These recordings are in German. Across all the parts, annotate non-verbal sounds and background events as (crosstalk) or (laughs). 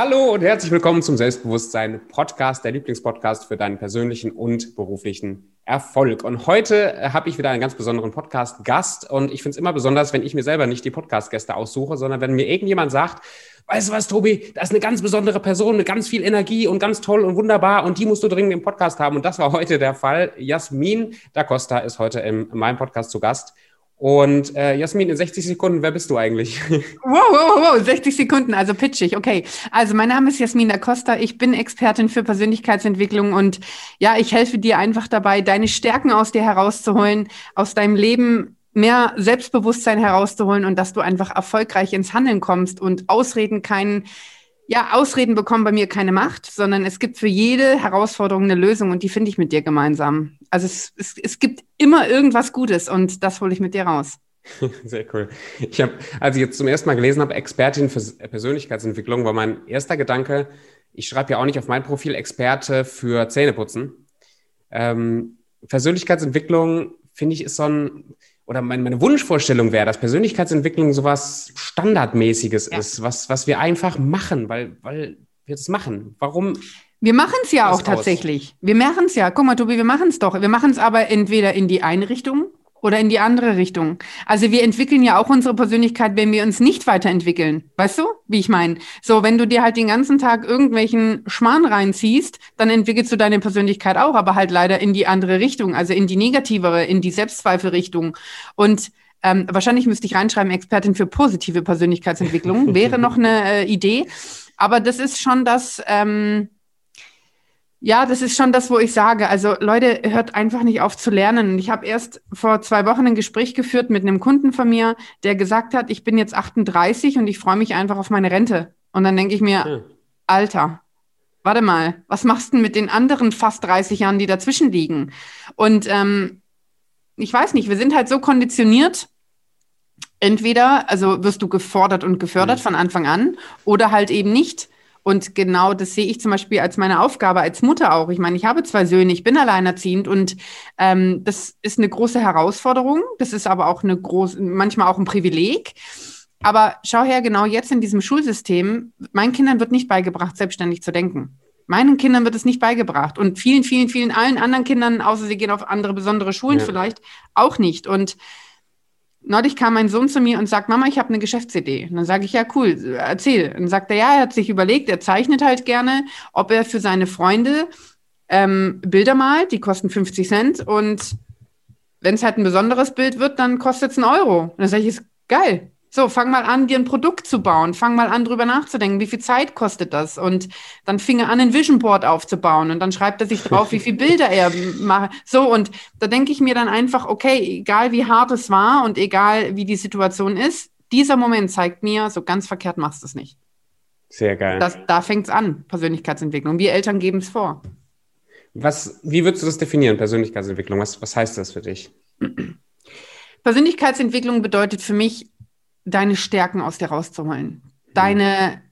Hallo und herzlich willkommen zum Selbstbewusstsein Podcast, der Lieblingspodcast für deinen persönlichen und beruflichen Erfolg. Und heute äh, habe ich wieder einen ganz besonderen Podcast-Gast und ich finde es immer besonders, wenn ich mir selber nicht die Podcast-Gäste aussuche, sondern wenn mir irgendjemand sagt, weißt du was, Tobi, da ist eine ganz besondere Person mit ganz viel Energie und ganz toll und wunderbar und die musst du dringend im Podcast haben. Und das war heute der Fall. Jasmin da Costa ist heute in meinem Podcast zu Gast. Und äh, Jasmin, in 60 Sekunden, wer bist du eigentlich? (laughs) Wow, wow, wow, 60 Sekunden, also pitchig, okay. Also mein Name ist Jasmin da Costa, ich bin Expertin für Persönlichkeitsentwicklung und ja, ich helfe dir einfach dabei, deine Stärken aus dir herauszuholen, aus deinem Leben mehr Selbstbewusstsein herauszuholen und dass du einfach erfolgreich ins Handeln kommst und Ausreden keinen ja, Ausreden bekommen bei mir keine Macht, sondern es gibt für jede Herausforderung eine Lösung und die finde ich mit dir gemeinsam. Also es, es, es gibt immer irgendwas Gutes und das hole ich mit dir raus. (laughs) Sehr cool. Ich habe, als ich jetzt zum ersten Mal gelesen habe, Expertin für Persönlichkeitsentwicklung, war mein erster Gedanke, ich schreibe ja auch nicht auf mein Profil Experte für Zähneputzen. Ähm, Persönlichkeitsentwicklung, finde ich, ist so ein, oder meine, meine Wunschvorstellung wäre, dass Persönlichkeitsentwicklung sowas Standardmäßiges ja. ist, was, was wir einfach machen, weil, weil wir das machen. Warum? Wir machen es ja auch tatsächlich. Wir machen es ja. Guck mal, Tobi, wir machen es doch. Wir machen es aber entweder in die eine Richtung oder in die andere Richtung. Also wir entwickeln ja auch unsere Persönlichkeit, wenn wir uns nicht weiterentwickeln. Weißt du, wie ich meine? So, wenn du dir halt den ganzen Tag irgendwelchen Schmarrn reinziehst, dann entwickelst du deine Persönlichkeit auch, aber halt leider in die andere Richtung, also in die negativere, in die Selbstzweifelrichtung. Und ähm, wahrscheinlich müsste ich reinschreiben, Expertin für positive Persönlichkeitsentwicklung, wäre noch eine äh, Idee. Aber das ist schon das, ähm, ja, das ist schon das, wo ich sage. Also Leute, hört einfach nicht auf zu lernen. Ich habe erst vor zwei Wochen ein Gespräch geführt mit einem Kunden von mir, der gesagt hat, ich bin jetzt 38 und ich freue mich einfach auf meine Rente. Und dann denke ich mir, hm. Alter, warte mal, was machst du denn mit den anderen fast 30 Jahren, die dazwischen liegen? Und ähm, ich weiß nicht, wir sind halt so konditioniert. Entweder, also wirst du gefordert und gefördert mhm. von Anfang an oder halt eben nicht. Und genau das sehe ich zum Beispiel als meine Aufgabe als Mutter auch. Ich meine, ich habe zwei Söhne, ich bin alleinerziehend und ähm, das ist eine große Herausforderung. Das ist aber auch eine große, manchmal auch ein Privileg. Aber schau her, genau jetzt in diesem Schulsystem, meinen Kindern wird nicht beigebracht, selbstständig zu denken. Meinen Kindern wird es nicht beigebracht und vielen, vielen, vielen allen anderen Kindern, außer sie gehen auf andere besondere Schulen ja. vielleicht, auch nicht. Und neulich kam mein Sohn zu mir und sagt, Mama, ich habe eine Geschäftsidee. Und dann sage ich, ja, cool, erzähl. Und dann sagt er, ja, er hat sich überlegt, er zeichnet halt gerne, ob er für seine Freunde ähm, Bilder malt, die kosten 50 Cent. Und wenn es halt ein besonderes Bild wird, dann kostet es einen Euro. Und dann sage ich, ist geil. So, fang mal an, dir ein Produkt zu bauen. Fang mal an, drüber nachzudenken, wie viel Zeit kostet das? Und dann fing er an, ein Vision Board aufzubauen. Und dann schreibt er sich (laughs) drauf, wie viele Bilder er macht. So, und da denke ich mir dann einfach, okay, egal wie hart es war und egal wie die Situation ist, dieser Moment zeigt mir, so ganz verkehrt machst du es nicht. Sehr geil. Das, da fängt es an, Persönlichkeitsentwicklung. Wir Eltern geben es vor. Was, wie würdest du das definieren, Persönlichkeitsentwicklung? Was, was heißt das für dich? Persönlichkeitsentwicklung bedeutet für mich, deine Stärken aus dir rauszuholen. Deine,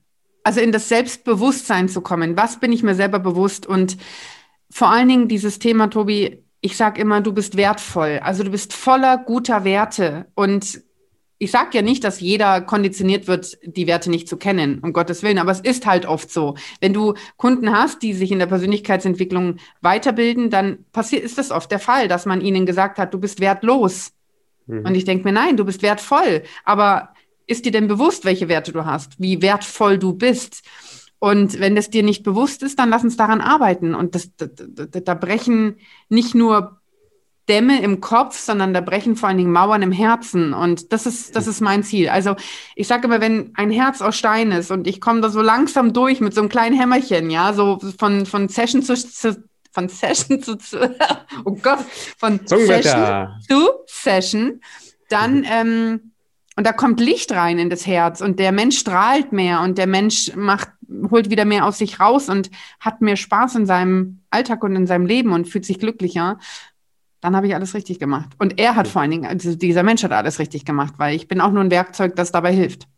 also in das Selbstbewusstsein zu kommen. Was bin ich mir selber bewusst? Und vor allen Dingen dieses Thema, Tobi, ich sage immer, du bist wertvoll. Also du bist voller guter Werte. Und ich sage ja nicht, dass jeder konditioniert wird, die Werte nicht zu kennen, um Gottes Willen, aber es ist halt oft so. Wenn du Kunden hast, die sich in der Persönlichkeitsentwicklung weiterbilden, dann ist das oft der Fall, dass man ihnen gesagt hat, du bist wertlos. Mhm. Und ich denke mir, nein, du bist wertvoll. Aber ist dir denn bewusst, welche Werte du hast, wie wertvoll du bist? Und wenn das dir nicht bewusst ist, dann lass uns daran arbeiten. Und das, da, da, da brechen nicht nur Dämme im Kopf, sondern da brechen vor allen Dingen Mauern im Herzen. Und das ist, das ist mein Ziel. Also ich sage immer, wenn ein Herz aus Stein ist und ich komme da so langsam durch mit so einem kleinen Hämmerchen, ja, so von, von Session zu, zu von Session zu, (laughs) oh Gott, von Session zu Session, dann, ähm, und da kommt Licht rein in das Herz und der Mensch strahlt mehr und der Mensch macht, holt wieder mehr aus sich raus und hat mehr Spaß in seinem Alltag und in seinem Leben und fühlt sich glücklicher. Dann habe ich alles richtig gemacht. Und er hat vor allen Dingen, also dieser Mensch hat alles richtig gemacht, weil ich bin auch nur ein Werkzeug, das dabei hilft.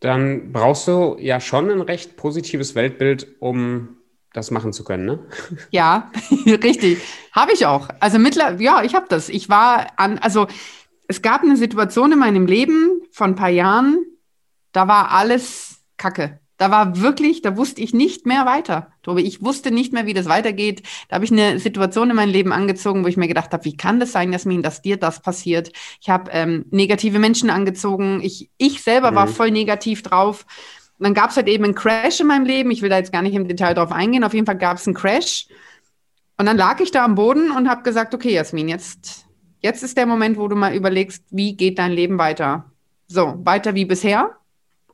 Dann brauchst du ja schon ein recht positives Weltbild, um das machen zu können, ne? (laughs) Ja, (laughs) richtig. Habe ich auch. Also mittlerweile, ja, ich habe das. Ich war an, also es gab eine Situation in meinem Leben von ein paar Jahren, da war alles Kacke. Da war wirklich, da wusste ich nicht mehr weiter, Tobi. Ich wusste nicht mehr, wie das weitergeht. Da habe ich eine Situation in meinem Leben angezogen, wo ich mir gedacht habe, wie kann das sein, Jasmin, dass dir das passiert? Ich habe ähm, negative Menschen angezogen. Ich, ich selber mhm. war voll negativ drauf. Und dann gab es halt eben einen Crash in meinem Leben. Ich will da jetzt gar nicht im Detail drauf eingehen. Auf jeden Fall gab es einen Crash. Und dann lag ich da am Boden und habe gesagt, okay, Jasmin, jetzt, jetzt ist der Moment, wo du mal überlegst, wie geht dein Leben weiter? So, weiter wie bisher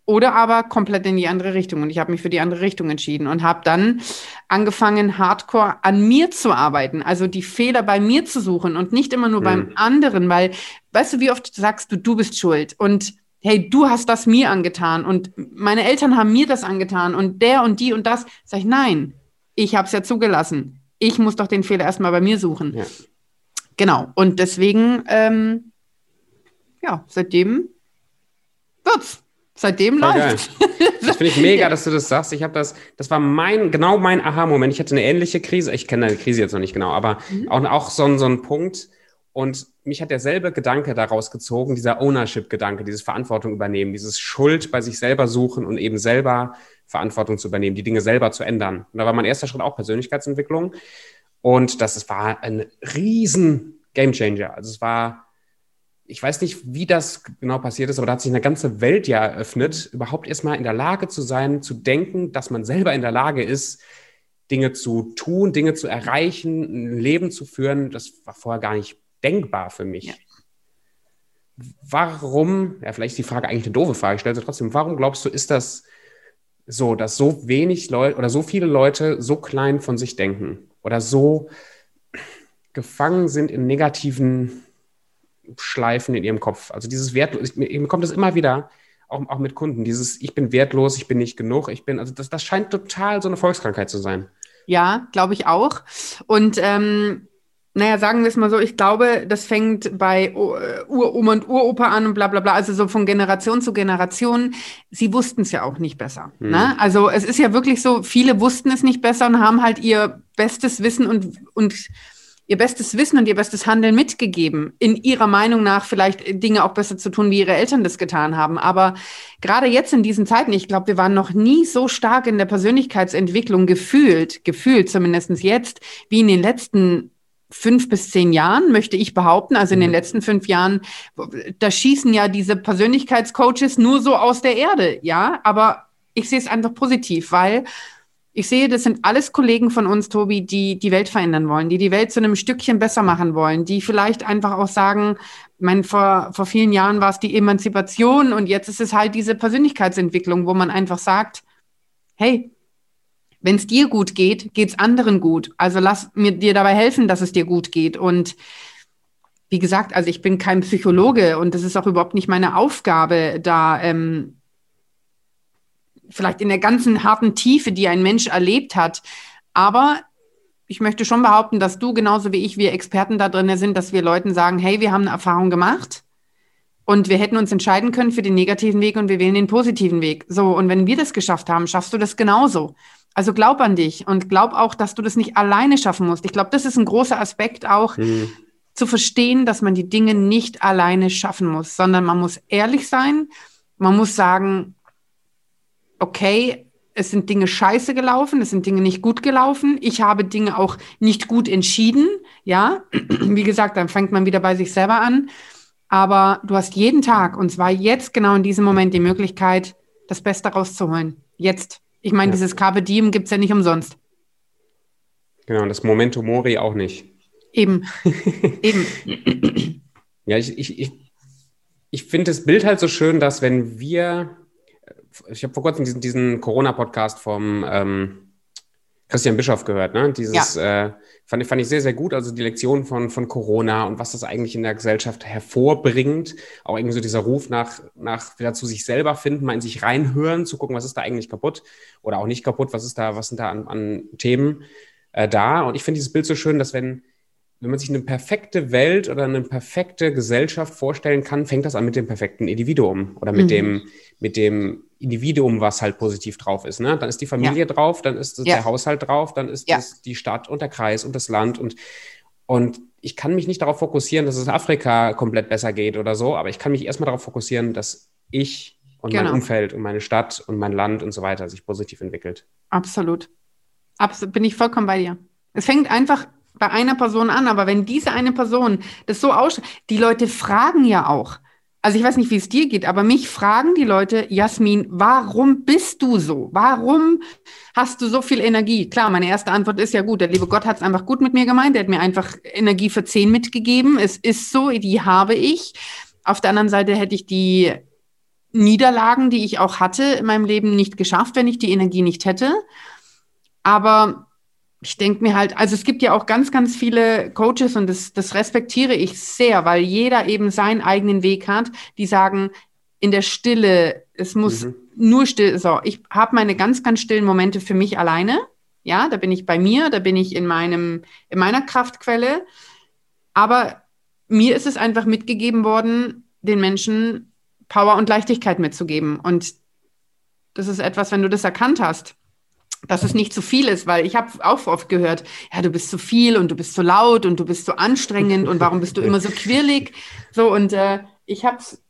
oder aber komplett in die andere Richtung. Und ich habe mich für die andere Richtung entschieden und habe dann angefangen, hardcore an mir zu arbeiten, also die Fehler bei mir zu suchen und nicht immer nur mhm. beim anderen, weil, weißt du, wie oft sagst du, du bist schuld und hey, du hast das mir angetan und meine Eltern haben mir das angetan und der und die und das. Sag ich, nein, ich habe es ja zugelassen. Ich muss doch den Fehler erstmal bei mir suchen. Ja. Genau. Und deswegen, ähm, ja, seitdem wird's. Seitdem Voll läuft. Das finde ich mega, (laughs) dass du das sagst. Ich habe das, das war mein, genau mein Aha-Moment. Ich hatte eine ähnliche Krise. Ich kenne deine Krise jetzt noch nicht genau, aber mhm. auch, auch so, so ein Punkt. Und mich hat derselbe Gedanke daraus gezogen, dieser Ownership-Gedanke, dieses Verantwortung übernehmen, dieses Schuld bei sich selber suchen und eben selber Verantwortung zu übernehmen, die Dinge selber zu ändern. Und da war mein erster Schritt auch Persönlichkeitsentwicklung. Und das war ein riesen Gamechanger. Also es war ich weiß nicht, wie das genau passiert ist, aber da hat sich eine ganze Welt ja eröffnet, überhaupt erstmal in der Lage zu sein, zu denken, dass man selber in der Lage ist, Dinge zu tun, Dinge zu erreichen, ein Leben zu führen. Das war vorher gar nicht denkbar für mich. Ja. Warum, ja, vielleicht ist die Frage eigentlich eine doofe Frage, ich stelle sie trotzdem, warum glaubst du, ist das so, dass so wenig Leute oder so viele Leute so klein von sich denken oder so gefangen sind in negativen schleifen in ihrem Kopf. Also dieses wertlos, mir kommt das immer wieder, auch, auch mit Kunden, dieses ich bin wertlos, ich bin nicht genug, ich bin, also das, das scheint total so eine Volkskrankheit zu sein. Ja, glaube ich auch. Und ähm, naja, sagen wir es mal so, ich glaube, das fängt bei äh, Uroma und Uropa an und bla bla bla, also so von Generation zu Generation. Sie wussten es ja auch nicht besser. Mhm. Ne? Also es ist ja wirklich so, viele wussten es nicht besser und haben halt ihr bestes Wissen und, und ihr bestes Wissen und ihr bestes Handeln mitgegeben, in ihrer Meinung nach vielleicht Dinge auch besser zu tun, wie ihre Eltern das getan haben. Aber gerade jetzt in diesen Zeiten, ich glaube, wir waren noch nie so stark in der Persönlichkeitsentwicklung gefühlt, gefühlt zumindest jetzt, wie in den letzten fünf bis zehn Jahren, möchte ich behaupten. Also in den mhm. letzten fünf Jahren, da schießen ja diese Persönlichkeitscoaches nur so aus der Erde, ja. Aber ich sehe es einfach positiv, weil ich sehe, das sind alles Kollegen von uns, Tobi, die die Welt verändern wollen, die die Welt zu einem Stückchen besser machen wollen, die vielleicht einfach auch sagen, mein, vor, vor vielen Jahren war es die Emanzipation und jetzt ist es halt diese Persönlichkeitsentwicklung, wo man einfach sagt, hey, wenn es dir gut geht, geht es anderen gut. Also lass mir dir dabei helfen, dass es dir gut geht. Und wie gesagt, also ich bin kein Psychologe und das ist auch überhaupt nicht meine Aufgabe, da ähm, vielleicht in der ganzen harten Tiefe, die ein Mensch erlebt hat. Aber ich möchte schon behaupten, dass du genauso wie ich, wir Experten da drin sind, dass wir Leuten sagen, hey, wir haben eine Erfahrung gemacht und wir hätten uns entscheiden können für den negativen Weg und wir wählen den positiven Weg. So, und wenn wir das geschafft haben, schaffst du das genauso. Also glaub an dich und glaub auch, dass du das nicht alleine schaffen musst. Ich glaube, das ist ein großer Aspekt auch, mhm. zu verstehen, dass man die Dinge nicht alleine schaffen muss, sondern man muss ehrlich sein. Man muss sagen, okay, es sind Dinge scheiße gelaufen, es sind Dinge nicht gut gelaufen. Ich habe Dinge auch nicht gut entschieden. Ja, wie gesagt, dann fängt man wieder bei sich selber an. Aber du hast jeden Tag, und zwar jetzt genau in diesem Moment, die Möglichkeit, das Beste rauszuholen. Jetzt. Ich meine, ja. dieses Carpe Diem gibt es ja nicht umsonst. Genau, und das Momento Mori auch nicht. Eben. (laughs) Eben. Ja, ich, ich, ich, ich finde das Bild halt so schön, dass wenn wir ich habe vor kurzem diesen, diesen Corona-Podcast vom ähm, Christian Bischoff gehört, ne? Dieses ja. äh, fand, fand ich sehr, sehr gut. Also die Lektion von, von Corona und was das eigentlich in der Gesellschaft hervorbringt. Auch irgendwie so dieser Ruf nach, nach wieder zu sich selber finden, mal in sich reinhören, zu gucken, was ist da eigentlich kaputt oder auch nicht kaputt, was ist da, was sind da an, an Themen äh, da. Und ich finde dieses Bild so schön, dass wenn wenn man sich eine perfekte Welt oder eine perfekte Gesellschaft vorstellen kann, fängt das an mit dem perfekten Individuum oder mit, mhm. dem, mit dem Individuum, was halt positiv drauf ist. Ne? Dann ist die Familie ja. drauf, dann ist ja. der Haushalt drauf, dann ist ja. die Stadt und der Kreis und das Land und, und ich kann mich nicht darauf fokussieren, dass es Afrika komplett besser geht oder so, aber ich kann mich erstmal darauf fokussieren, dass ich und genau. mein Umfeld und meine Stadt und mein Land und so weiter sich positiv entwickelt. Absolut. Absolut. Bin ich vollkommen bei dir. Es fängt einfach bei einer Person an, aber wenn diese eine Person das so ausschaut, die Leute fragen ja auch. Also ich weiß nicht, wie es dir geht, aber mich fragen die Leute, Jasmin, warum bist du so? Warum hast du so viel Energie? Klar, meine erste Antwort ist ja gut, der liebe Gott hat es einfach gut mit mir gemeint, der hat mir einfach Energie für zehn mitgegeben. Es ist so, die habe ich. Auf der anderen Seite hätte ich die Niederlagen, die ich auch hatte in meinem Leben, nicht geschafft, wenn ich die Energie nicht hätte. Aber ich denke mir halt, also es gibt ja auch ganz, ganz viele Coaches und das, das respektiere ich sehr, weil jeder eben seinen eigenen Weg hat, die sagen, in der Stille, es muss mhm. nur still, so, ich habe meine ganz, ganz stillen Momente für mich alleine. Ja, da bin ich bei mir, da bin ich in meinem, in meiner Kraftquelle. Aber mir ist es einfach mitgegeben worden, den Menschen Power und Leichtigkeit mitzugeben. Und das ist etwas, wenn du das erkannt hast, dass es nicht zu viel ist, weil ich habe auch oft gehört, ja, du bist zu viel und du bist zu laut und du bist zu anstrengend und warum bist du immer so quirlig? So, und äh, ich habe es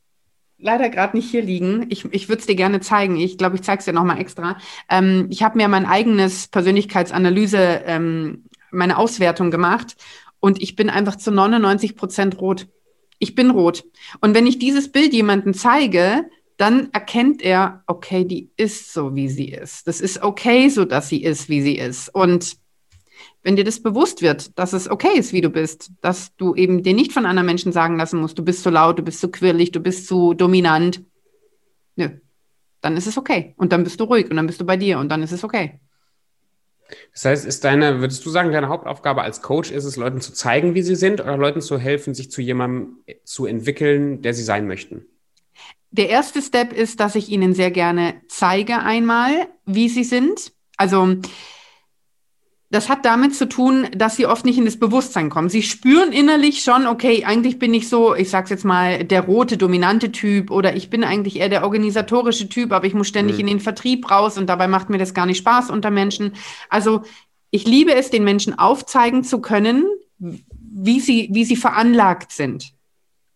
leider gerade nicht hier liegen. Ich, ich würde es dir gerne zeigen. Ich glaube, ich zeige es dir nochmal extra. Ähm, ich habe mir mein eigenes Persönlichkeitsanalyse, ähm, meine Auswertung gemacht und ich bin einfach zu 99 Prozent rot. Ich bin rot. Und wenn ich dieses Bild jemandem zeige, dann erkennt er, okay, die ist so, wie sie ist. Das ist okay, so dass sie ist, wie sie ist. Und wenn dir das bewusst wird, dass es okay ist, wie du bist, dass du eben dir nicht von anderen Menschen sagen lassen musst, du bist zu laut, du bist zu quirlig, du bist zu dominant, nö, dann ist es okay. Und dann bist du ruhig und dann bist du bei dir und dann ist es okay. Das heißt, ist deine, würdest du sagen, deine Hauptaufgabe als Coach ist es, Leuten zu zeigen, wie sie sind oder Leuten zu helfen, sich zu jemandem zu entwickeln, der sie sein möchten? Der erste Step ist, dass ich Ihnen sehr gerne zeige einmal, wie Sie sind. Also das hat damit zu tun, dass sie oft nicht in das Bewusstsein kommen. Sie spüren innerlich schon, okay, eigentlich bin ich so, ich sag's jetzt mal, der rote, dominante Typ oder ich bin eigentlich eher der organisatorische Typ, aber ich muss ständig mhm. in den Vertrieb raus und dabei macht mir das gar nicht Spaß unter Menschen. Also ich liebe es, den Menschen aufzeigen zu können, wie sie, wie sie veranlagt sind.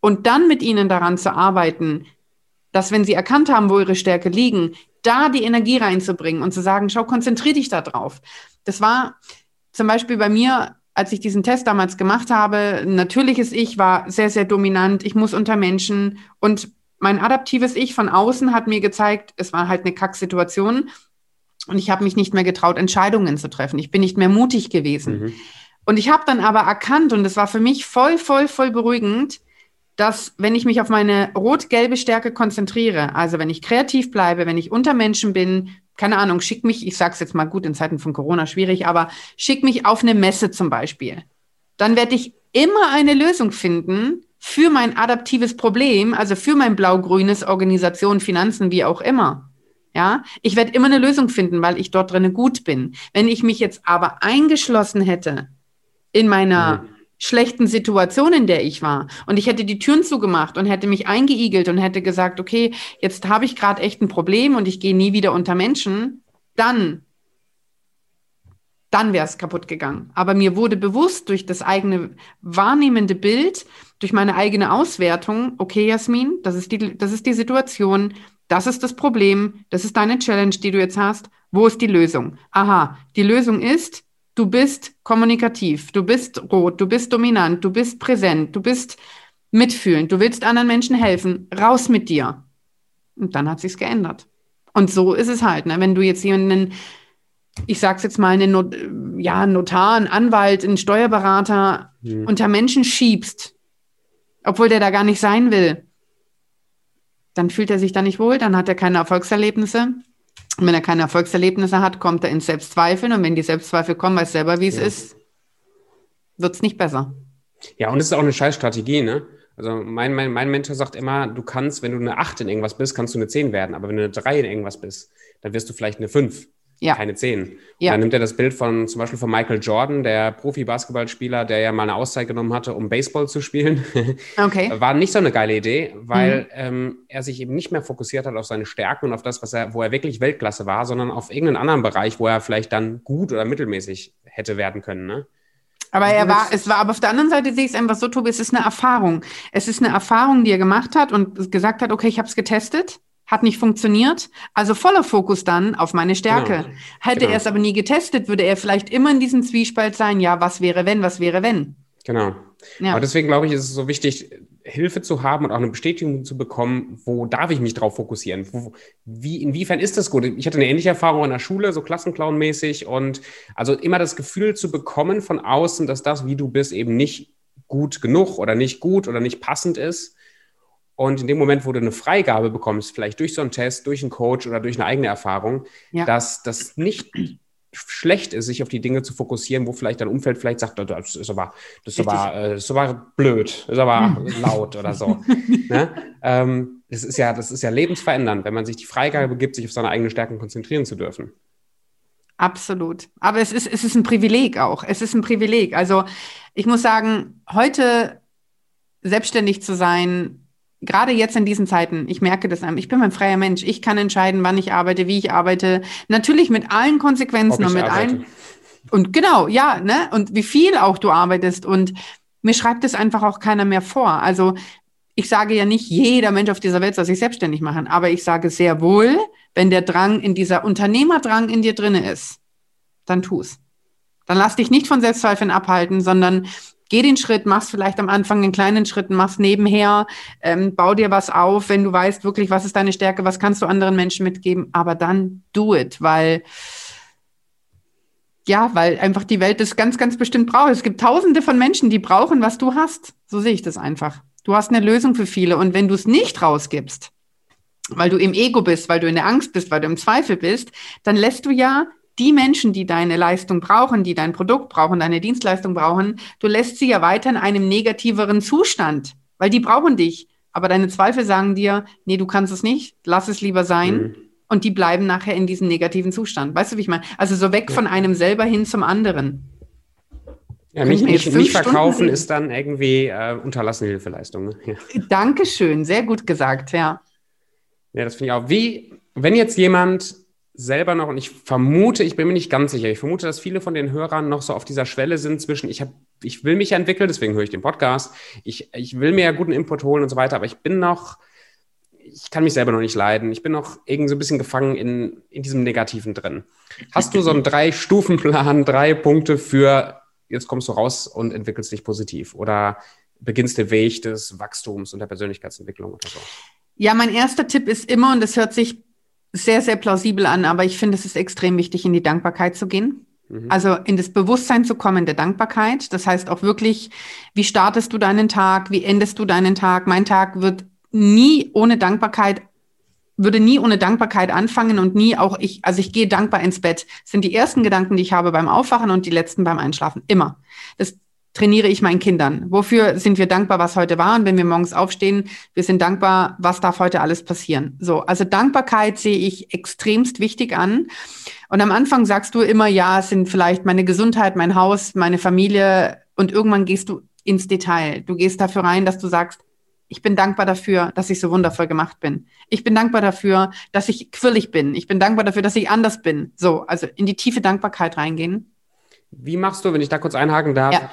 Und dann mit ihnen daran zu arbeiten, dass wenn sie erkannt haben, wo ihre Stärke liegen, da die Energie reinzubringen und zu sagen, schau, konzentrier dich da drauf. Das war zum Beispiel bei mir, als ich diesen Test damals gemacht habe, natürliches Ich war sehr, sehr dominant. Ich muss unter Menschen und mein adaptives Ich von außen hat mir gezeigt, es war halt eine Kacksituation und ich habe mich nicht mehr getraut, Entscheidungen zu treffen. Ich bin nicht mehr mutig gewesen. Mhm. Und ich habe dann aber erkannt, und es war für mich voll, voll, voll beruhigend, dass wenn ich mich auf meine rot-gelbe Stärke konzentriere, also wenn ich kreativ bleibe, wenn ich unter Menschen bin, keine Ahnung, schick mich, ich sage es jetzt mal gut, in Zeiten von Corona schwierig, aber schick mich auf eine Messe zum Beispiel. Dann werde ich immer eine Lösung finden für mein adaptives Problem, also für mein blau-grünes Organisation, Finanzen, wie auch immer. Ja, ich werde immer eine Lösung finden, weil ich dort drinnen gut bin. Wenn ich mich jetzt aber eingeschlossen hätte in meiner mhm schlechten Situation, in der ich war. Und ich hätte die Türen zugemacht und hätte mich eingeigelt und hätte gesagt, okay, jetzt habe ich gerade echt ein Problem und ich gehe nie wieder unter Menschen, dann, dann wäre es kaputt gegangen. Aber mir wurde bewusst durch das eigene wahrnehmende Bild, durch meine eigene Auswertung, okay, Jasmin, das ist die, das ist die Situation, das ist das Problem, das ist deine Challenge, die du jetzt hast. Wo ist die Lösung? Aha, die Lösung ist, Du bist kommunikativ, du bist rot, du bist dominant, du bist präsent, du bist mitfühlend, du willst anderen Menschen helfen. Raus mit dir. Und dann hat sich's geändert. Und so ist es halt, ne? wenn du jetzt jemanden, ich sag's jetzt mal, einen Not ja, Notar, einen Anwalt, einen Steuerberater mhm. unter Menschen schiebst, obwohl der da gar nicht sein will, dann fühlt er sich da nicht wohl, dann hat er keine Erfolgserlebnisse, und wenn er keine Erfolgserlebnisse hat, kommt er ins Selbstzweifel. Und wenn die Selbstzweifel kommen, weiß selber, wie es ja. ist, wird es nicht besser. Ja, und es ist auch eine scheiß Strategie, ne? Also mein, mein, mein Mentor sagt immer, du kannst, wenn du eine 8 in irgendwas bist, kannst du eine 10 werden. Aber wenn du eine 3 in irgendwas bist, dann wirst du vielleicht eine 5 ja. keine zehn. Ja. Dann nimmt er das Bild von zum Beispiel von Michael Jordan, der Profi-Basketballspieler, der ja mal eine Auszeit genommen hatte, um Baseball zu spielen. (laughs) Okay. War nicht so eine geile Idee, weil mhm. ähm, er sich eben nicht mehr fokussiert hat auf seine Stärken und auf das, was er, wo er wirklich Weltklasse war, sondern auf irgendeinen anderen Bereich, wo er vielleicht dann gut oder mittelmäßig hätte werden können. Ne? Aber er war, es war, aber auf der anderen Seite sehe ich es einfach so, Tobi, es ist eine Erfahrung. Es ist eine Erfahrung, die er gemacht hat und gesagt hat, okay, ich habe es getestet hat nicht funktioniert. Also voller Fokus dann auf meine Stärke. Genau. Hätte genau. er es aber nie getestet, würde er vielleicht immer in diesem Zwiespalt sein, ja, was wäre wenn, was wäre wenn. Genau. Ja. Aber deswegen glaube ich, ist es so wichtig, Hilfe zu haben und auch eine Bestätigung zu bekommen, wo darf ich mich drauf fokussieren? Wo, wie, inwiefern ist das gut? Ich hatte eine ähnliche Erfahrung in der Schule, so Klassenclown-mäßig und also immer das Gefühl zu bekommen von außen, dass das, wie du bist, eben nicht gut genug oder nicht gut oder nicht passend ist. Und in dem Moment, wo du eine Freigabe bekommst, vielleicht durch so einen Test, durch einen Coach oder durch eine eigene Erfahrung, ja. dass das nicht schlecht ist, sich auf die Dinge zu fokussieren, wo vielleicht dein Umfeld vielleicht sagt, das ist aber, das ist aber, äh, das ist aber blöd, das ist aber hm. laut oder so. (laughs) ne? ähm, das ist ja, das ist ja lebensverändernd, wenn man sich die Freigabe gibt, sich auf seine eigenen Stärken konzentrieren zu dürfen. Absolut. Aber es ist, es ist ein Privileg auch. Es ist ein Privileg. Also ich muss sagen, heute selbstständig zu sein, gerade jetzt in diesen Zeiten, ich merke das, ich bin ein freier Mensch. Ich kann entscheiden, wann ich arbeite, wie ich arbeite. Natürlich mit allen Konsequenzen und mit arbeite. allen. Und genau, ja, ne? Und wie viel auch du arbeitest. Und mir schreibt es einfach auch keiner mehr vor. Also ich sage ja nicht, jeder Mensch auf dieser Welt soll sich selbstständig machen, aber ich sage sehr wohl, wenn der Drang in dieser Unternehmerdrang in dir drinne ist, dann tu's. Dann lass dich nicht von Selbstzweifeln abhalten, sondern geh den Schritt, mach's vielleicht am Anfang in kleinen Schritten, mach's nebenher, ähm, bau dir was auf, wenn du weißt wirklich, was ist deine Stärke, was kannst du anderen Menschen mitgeben, aber dann do it, weil ja, weil einfach die Welt das ganz, ganz bestimmt braucht. Es gibt tausende von Menschen, die brauchen, was du hast. So sehe ich das einfach. Du hast eine Lösung für viele. Und wenn du es nicht rausgibst, weil du im Ego bist, weil du in der Angst bist, weil du im Zweifel bist, dann lässt du ja die Menschen, die deine Leistung brauchen, die dein Produkt brauchen, deine Dienstleistung brauchen, du lässt sie ja weiter in einem negativeren Zustand, weil die brauchen dich. Aber deine Zweifel sagen dir, nee, du kannst es nicht, lass es lieber sein. Mhm. Und die bleiben nachher in diesem negativen Zustand. Weißt du, wie ich meine? Also so weg ja. von einem selber hin zum anderen. Ja, nicht, nicht, nicht verkaufen ist dann irgendwie äh, unterlassene Hilfeleistung. Ne? Ja. Dankeschön, sehr gut gesagt, ja. Ja, das finde ich auch. Wie, wenn jetzt jemand selber noch, und ich vermute, ich bin mir nicht ganz sicher, ich vermute, dass viele von den Hörern noch so auf dieser Schwelle sind zwischen, ich, hab, ich will mich entwickeln, deswegen höre ich den Podcast, ich, ich will mir ja guten Input holen und so weiter, aber ich bin noch, ich kann mich selber noch nicht leiden, ich bin noch irgendwie so ein bisschen gefangen in, in diesem Negativen drin. Hast du so einen Drei-Stufen-Plan, drei Punkte für, jetzt kommst du raus und entwickelst dich positiv oder beginnst den Weg des Wachstums und der Persönlichkeitsentwicklung oder so? Ja, mein erster Tipp ist immer, und das hört sich sehr, sehr plausibel an, aber ich finde, es ist extrem wichtig, in die Dankbarkeit zu gehen. Mhm. Also in das Bewusstsein zu kommen der Dankbarkeit. Das heißt auch wirklich, wie startest du deinen Tag, wie endest du deinen Tag? Mein Tag wird nie ohne Dankbarkeit würde nie ohne Dankbarkeit anfangen und nie auch ich, also ich gehe dankbar ins Bett. Das sind die ersten Gedanken, die ich habe beim Aufwachen und die letzten beim Einschlafen. Immer. Das trainiere ich meinen Kindern. Wofür sind wir dankbar, was heute war? Und wenn wir morgens aufstehen, wir sind dankbar, was darf heute alles passieren? So, also Dankbarkeit sehe ich extremst wichtig an. Und am Anfang sagst du immer, ja, es sind vielleicht meine Gesundheit, mein Haus, meine Familie. Und irgendwann gehst du ins Detail. Du gehst dafür rein, dass du sagst, ich bin dankbar dafür, dass ich so wundervoll gemacht bin. Ich bin dankbar dafür, dass ich quirlig bin. Ich bin dankbar dafür, dass ich anders bin. So, also in die tiefe Dankbarkeit reingehen. Wie machst du, wenn ich da kurz einhaken darf? Ja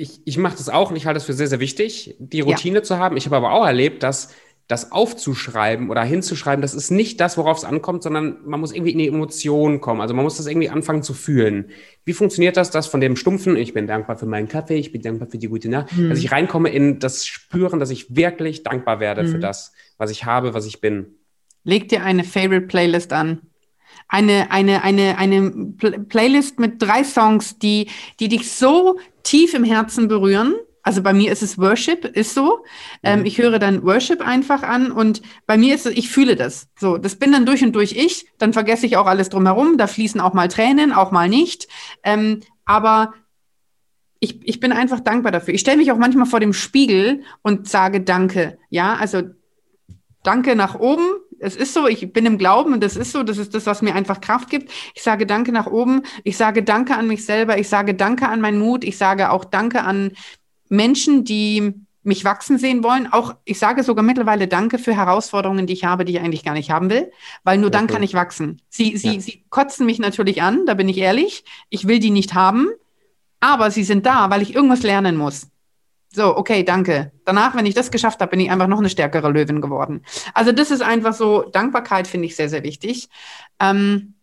ich, ich mache das auch und ich halte es für sehr, sehr wichtig, die Routine ja. zu haben. Ich habe aber auch erlebt, dass das aufzuschreiben oder hinzuschreiben, das ist nicht das, worauf es ankommt, sondern man muss irgendwie in die Emotionen kommen. Also man muss das irgendwie anfangen zu fühlen. Wie funktioniert das, das von dem stumpfen, ich bin dankbar für meinen Kaffee, ich bin dankbar für die gute Nacht, mhm. dass ich reinkomme in das Spüren, dass ich wirklich dankbar werde mhm. für das, was ich habe, was ich bin. Leg dir eine Favorite Playlist an eine, eine, eine, eine Playlist mit drei Songs, die, die dich so tief im Herzen berühren. Also bei mir ist es Worship, ist so. Ähm, mhm. ich höre dann Worship einfach an und bei mir ist es, ich fühle das. So, das bin dann durch und durch ich. Dann vergesse ich auch alles drumherum. Da fließen auch mal Tränen, auch mal nicht. Ähm, aber ich, ich bin einfach dankbar dafür. Ich stelle mich auch manchmal vor dem Spiegel und sage Danke. Ja, also Danke nach oben, es ist so, ich bin im Glauben und das ist so, das ist das, was mir einfach Kraft gibt. Ich sage Danke nach oben, ich sage Danke an mich selber, ich sage Danke an meinen Mut, ich sage auch Danke an Menschen, die mich wachsen sehen wollen. Auch ich sage sogar mittlerweile Danke für Herausforderungen, die ich habe, die ich eigentlich gar nicht haben will, weil nur dann kann ich wachsen. Sie, sie, ja. sie kotzen mich natürlich an, da bin ich ehrlich. Ich will die nicht haben, aber sie sind da, weil ich irgendwas lernen muss. So, okay, danke. Danach, wenn ich das geschafft habe, bin ich einfach noch eine stärkere Löwin geworden. Also das ist einfach so, Dankbarkeit finde ich sehr, sehr wichtig. Ähm,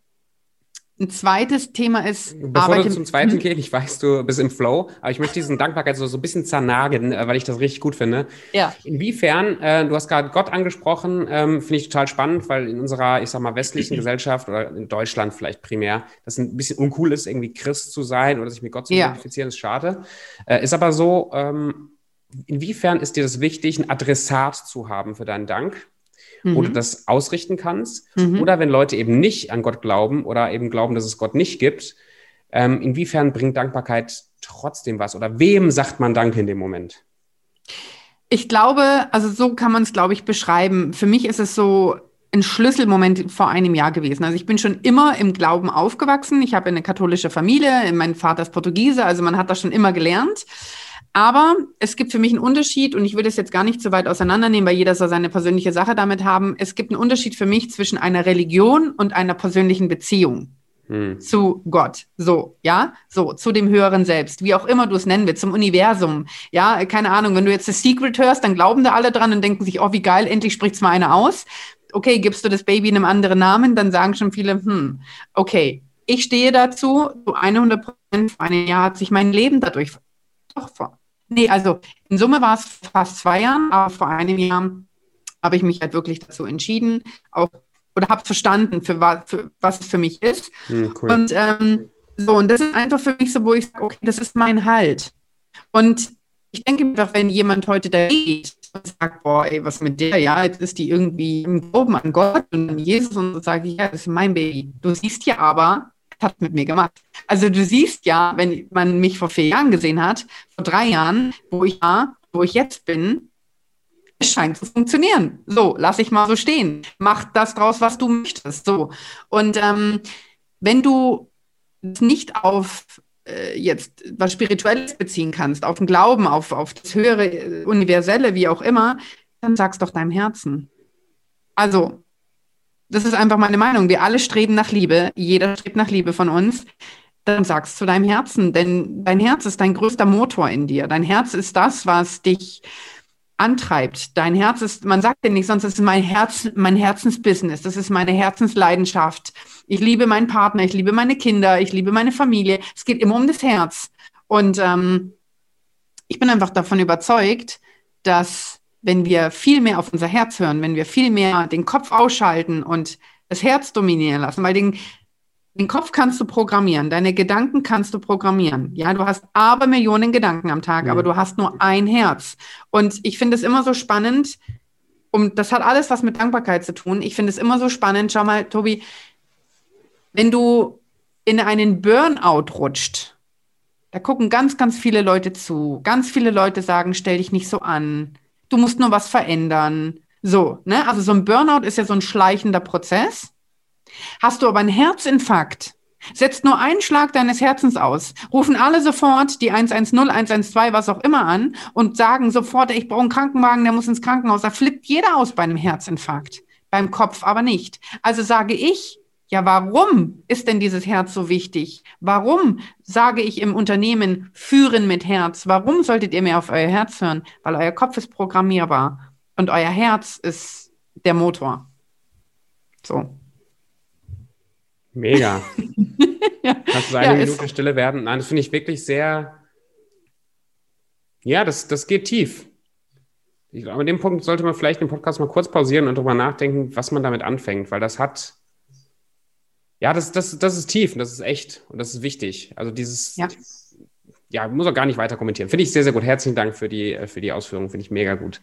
ein zweites Thema ist. Bevor Arbeit du zum zweiten gehst, ich weiß, du bist im Flow, aber ich möchte diesen Dankbarkeit so, so ein bisschen zernagen, äh, weil ich das richtig gut finde. Ja. Inwiefern, äh, du hast gerade Gott angesprochen, ähm, finde ich total spannend, weil in unserer, ich sag mal, westlichen (clears throat) Gesellschaft oder in Deutschland vielleicht primär, das ein bisschen uncool ist, irgendwie Christ zu sein oder sich mit Gott zu ja. identifizieren, ist schade. Äh, ist aber so, ähm, inwiefern ist dir das wichtig, ein Adressat zu haben für deinen Dank? Mhm. wo du das ausrichten kannst. Mhm. Oder wenn Leute eben nicht an Gott glauben oder eben glauben, dass es Gott nicht gibt, ähm, inwiefern bringt Dankbarkeit trotzdem was? Oder wem sagt man Danke in dem Moment? Ich glaube, also so kann man es, glaube ich, beschreiben. Für mich ist es so ein Schlüsselmoment vor einem Jahr gewesen. Also ich bin schon immer im Glauben aufgewachsen. Ich habe eine katholische Familie, mein Vater ist Portugiese, also man hat das schon immer gelernt. Aber es gibt für mich einen Unterschied und ich würde es jetzt gar nicht so weit auseinandernehmen, weil jeder soll seine persönliche Sache damit haben. Es gibt einen Unterschied für mich zwischen einer Religion und einer persönlichen Beziehung. Hm. Zu Gott, so, ja, so, zu dem höheren Selbst, wie auch immer du es nennen willst, zum Universum, ja, keine Ahnung, wenn du jetzt das Secret hörst, dann glauben da alle dran und denken sich, oh, wie geil, endlich spricht's mal einer aus. Okay, gibst du das Baby einem anderen Namen, dann sagen schon viele, hm, okay, ich stehe dazu, zu 100 Prozent vor einem Jahr hat sich mein Leben dadurch doch vor Nee, also in Summe war es fast zwei Jahren, aber vor einem Jahr habe ich mich halt wirklich dazu entschieden, auch oder habe verstanden, für was, für was es für mich ist. Hm, cool. Und ähm, so, und das ist einfach für mich so, wo ich sage, okay, das ist mein Halt. Und ich denke einfach, wenn jemand heute da geht und sagt, boah, ey, was mit der, ja, jetzt ist die irgendwie im Glauben an Gott und an Jesus und so sage ich, ja, das ist mein Baby. Du siehst ja aber, hat mit mir gemacht. Also du siehst ja, wenn man mich vor vier Jahren gesehen hat, vor drei Jahren, wo ich war, wo ich jetzt bin, es scheint zu funktionieren. So, lass ich mal so stehen. Mach das draus, was du möchtest. So. Und ähm, wenn du nicht auf äh, jetzt was Spirituelles beziehen kannst, auf den Glauben, auf, auf das höhere, äh, universelle, wie auch immer, dann sag's doch deinem Herzen. Also, das ist einfach meine Meinung. Wir alle streben nach Liebe. Jeder strebt nach Liebe von uns. Dann sag's zu deinem Herzen, denn dein Herz ist dein größter Motor in dir. Dein Herz ist das, was dich antreibt. Dein Herz ist, man sagt dir nicht, sonst ist es mein Herz, mein Herzensbusiness. Das ist meine Herzensleidenschaft. Ich liebe meinen Partner, ich liebe meine Kinder, ich liebe meine Familie. Es geht immer um das Herz. Und ähm, ich bin einfach davon überzeugt, dass wenn wir viel mehr auf unser Herz hören, wenn wir viel mehr den Kopf ausschalten und das Herz dominieren lassen, weil den, den Kopf kannst du programmieren, deine Gedanken kannst du programmieren. Ja, du hast aber Millionen Gedanken am Tag, mhm. aber du hast nur ein Herz. Und ich finde es immer so spannend, um, das hat alles was mit Dankbarkeit zu tun. Ich finde es immer so spannend. Schau mal, Tobi, wenn du in einen Burnout rutscht, da gucken ganz, ganz viele Leute zu. Ganz viele Leute sagen, stell dich nicht so an du musst nur was verändern. So, ne? Also so ein Burnout ist ja so ein schleichender Prozess. Hast du aber einen Herzinfarkt, setzt nur einen Schlag deines Herzens aus, rufen alle sofort die 110, 112, was auch immer an und sagen sofort, ich brauche einen Krankenwagen, der muss ins Krankenhaus. Da flippt jeder aus bei einem Herzinfarkt, beim Kopf aber nicht. Also sage ich, ja, warum ist denn dieses Herz so wichtig? Warum sage ich im Unternehmen führen mit Herz? Warum solltet ihr mehr auf euer Herz hören? Weil euer Kopf ist programmierbar und euer Herz ist der Motor. So. Mega. (laughs) ja. Kannst du eine ja, Minute Stille werden? Nein, das finde ich wirklich sehr. Ja, das, das geht tief. Ich glaube, an dem Punkt sollte man vielleicht den Podcast mal kurz pausieren und darüber nachdenken, was man damit anfängt, weil das hat ja, das, das, das ist tief und das ist echt und das ist wichtig. Also dieses, ja, ja muss auch gar nicht weiter kommentieren. Finde ich sehr, sehr gut. Herzlichen Dank für die, äh, für die Ausführungen. Finde ich mega gut.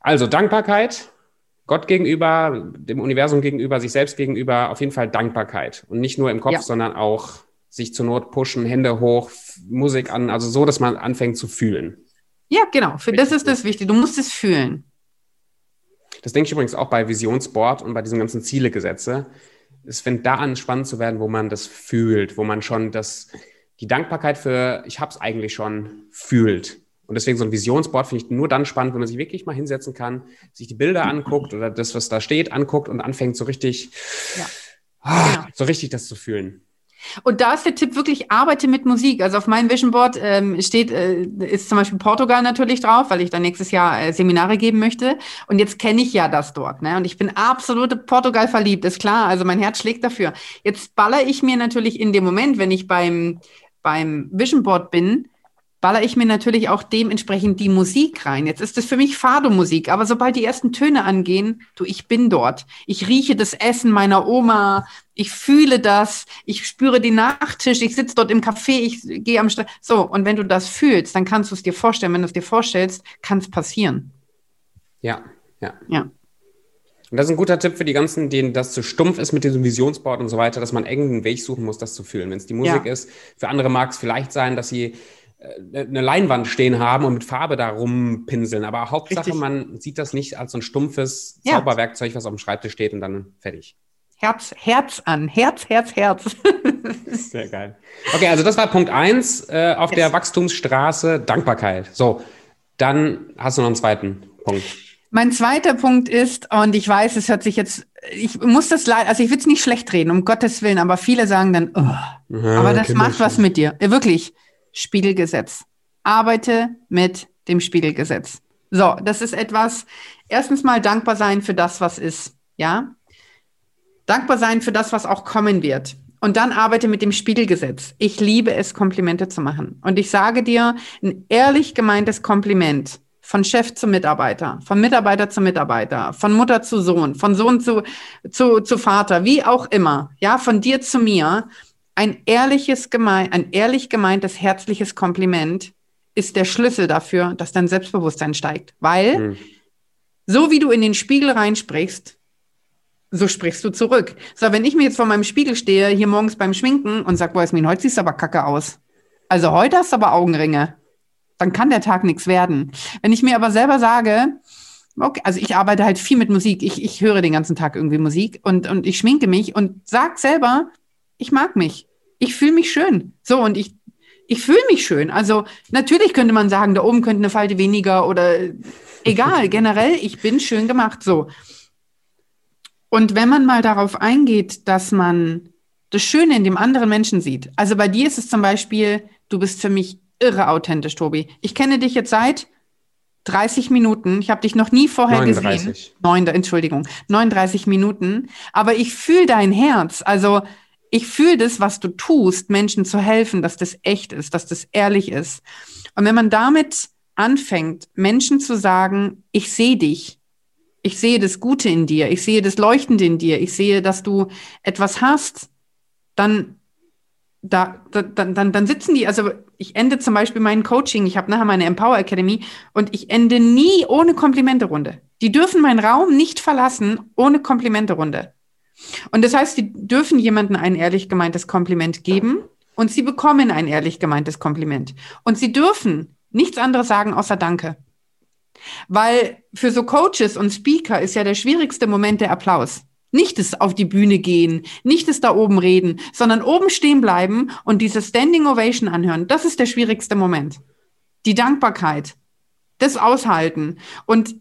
Also Dankbarkeit, Gott gegenüber, dem Universum gegenüber, sich selbst gegenüber, auf jeden Fall Dankbarkeit. Und nicht nur im Kopf, ja. sondern auch sich zur Not pushen, Hände hoch, Musik an, also so, dass man anfängt zu fühlen. Ja, genau. Für das ist das Wichtige. Du musst es fühlen. Das denke ich übrigens auch bei Visionsboard und bei diesen ganzen Zielegesetze. Es fängt da an, spannend zu werden, wo man das fühlt, wo man schon das, die Dankbarkeit für, ich habe es eigentlich schon, fühlt. Und deswegen so ein Visionsboard finde ich nur dann spannend, wenn man sich wirklich mal hinsetzen kann, sich die Bilder anguckt oder das, was da steht, anguckt und anfängt so richtig, ja. ah, genau. so richtig das zu fühlen. Und da ist der Tipp wirklich, arbeite mit Musik. Also auf meinem Vision Board ähm, steht, äh, ist zum Beispiel Portugal natürlich drauf, weil ich dann nächstes Jahr äh, Seminare geben möchte. Und jetzt kenne ich ja das dort. Ne? Und ich bin absolut Portugal verliebt, ist klar. Also mein Herz schlägt dafür. Jetzt baller ich mir natürlich in dem Moment, wenn ich beim, beim Vision Board bin, baller ich mir natürlich auch dementsprechend die Musik rein. Jetzt ist es für mich Fado-Musik, aber sobald die ersten Töne angehen, du, ich bin dort. Ich rieche das Essen meiner Oma, ich fühle das, ich spüre den Nachtisch, ich sitze dort im Café, ich gehe am Strand. So, und wenn du das fühlst, dann kannst du es dir vorstellen. Wenn du es dir vorstellst, kann es passieren. Ja, ja. Ja. Und das ist ein guter Tipp für die ganzen, denen das zu stumpf ist mit diesem Visionsboard und so weiter, dass man irgendeinen Weg suchen muss, das zu fühlen. Wenn es die Musik ja. ist, für andere mag es vielleicht sein, dass sie eine Leinwand stehen haben und mit Farbe da rumpinseln. Aber Hauptsache, Richtig. man sieht das nicht als so ein stumpfes ja. Zauberwerkzeug, was auf dem Schreibtisch steht und dann fertig. Herz, Herz an. Herz, Herz, Herz. (laughs) Sehr geil. Okay, also das war Punkt 1 äh, auf yes. der Wachstumsstraße, Dankbarkeit. So, dann hast du noch einen zweiten Punkt. Mein zweiter Punkt ist, und ich weiß, es hört sich jetzt, ich muss das leider, also ich will es nicht schlecht reden, um Gottes Willen, aber viele sagen dann, oh, Aha, aber das macht was mit dir. Ja, wirklich. Spiegelgesetz. Arbeite mit dem Spiegelgesetz. So, das ist etwas, erstens mal dankbar sein für das, was ist. Ja? Dankbar sein für das, was auch kommen wird. Und dann arbeite mit dem Spiegelgesetz. Ich liebe es, Komplimente zu machen. Und ich sage dir, ein ehrlich gemeintes Kompliment von Chef zu Mitarbeiter, von Mitarbeiter zu Mitarbeiter, von Mutter zu Sohn, von Sohn zu, zu, zu Vater, wie auch immer, ja, von dir zu mir, ein ehrliches, gemein, ein ehrlich gemeintes, herzliches Kompliment ist der Schlüssel dafür, dass dein Selbstbewusstsein steigt. Weil, mhm. so wie du in den Spiegel reinsprichst, so sprichst du zurück. So, wenn ich mir jetzt vor meinem Spiegel stehe, hier morgens beim Schminken und sag, boah, Esmin, heute siehst du aber kacke aus. Also heute hast du aber Augenringe. Dann kann der Tag nichts werden. Wenn ich mir aber selber sage, okay, also ich arbeite halt viel mit Musik. Ich, ich höre den ganzen Tag irgendwie Musik und, und ich schminke mich und sag selber, ich mag mich. Ich fühle mich schön. So, und ich, ich fühle mich schön. Also natürlich könnte man sagen, da oben könnte eine Falte weniger oder (laughs) egal, generell, ich bin schön gemacht. So. Und wenn man mal darauf eingeht, dass man das Schöne in dem anderen Menschen sieht. Also bei dir ist es zum Beispiel, du bist für mich irre authentisch, Tobi. Ich kenne dich jetzt seit 30 Minuten. Ich habe dich noch nie vorher 39. gesehen. Neun, Entschuldigung, 39 Minuten. Aber ich fühle dein Herz. Also ich fühle das, was du tust, Menschen zu helfen, dass das echt ist, dass das ehrlich ist. Und wenn man damit anfängt, Menschen zu sagen, ich sehe dich, ich sehe das Gute in dir, ich sehe das Leuchtende in dir, ich sehe, dass du etwas hast, dann, da, da, dann, dann sitzen die, also ich ende zum Beispiel mein Coaching, ich habe nachher meine Empower Academy und ich ende nie ohne Komplimente-Runde. Die dürfen meinen Raum nicht verlassen ohne Komplimente-Runde. Und das heißt, sie dürfen jemandem ein ehrlich gemeintes Kompliment geben und sie bekommen ein ehrlich gemeintes Kompliment. Und sie dürfen nichts anderes sagen außer Danke. Weil für so Coaches und Speaker ist ja der schwierigste Moment der Applaus. Nicht das auf die Bühne gehen, nicht das da oben reden, sondern oben stehen bleiben und diese Standing Ovation anhören. Das ist der schwierigste Moment. Die Dankbarkeit, das Aushalten. Und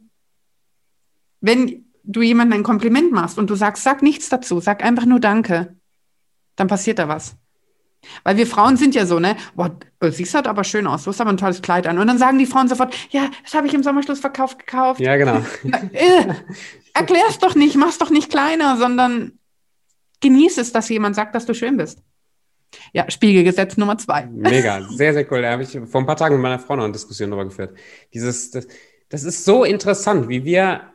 wenn du jemandem ein Kompliment machst und du sagst, sag nichts dazu, sag einfach nur Danke, dann passiert da was. Weil wir Frauen sind ja so, ne? Boah, siehst halt aber schön aus, du hast aber ein tolles Kleid an. Und dann sagen die Frauen sofort, ja, das habe ich im Sommerschlussverkauf gekauft. Ja, genau. äh, erklär's doch nicht, mach's doch nicht kleiner, sondern genieß es, dass jemand sagt, dass du schön bist. Ja, Spiegelgesetz Nummer zwei. Mega, sehr, sehr cool. Da habe ich vor ein paar Tagen mit meiner Frau noch eine Diskussion darüber geführt. Dieses, das, das ist so interessant, wie wir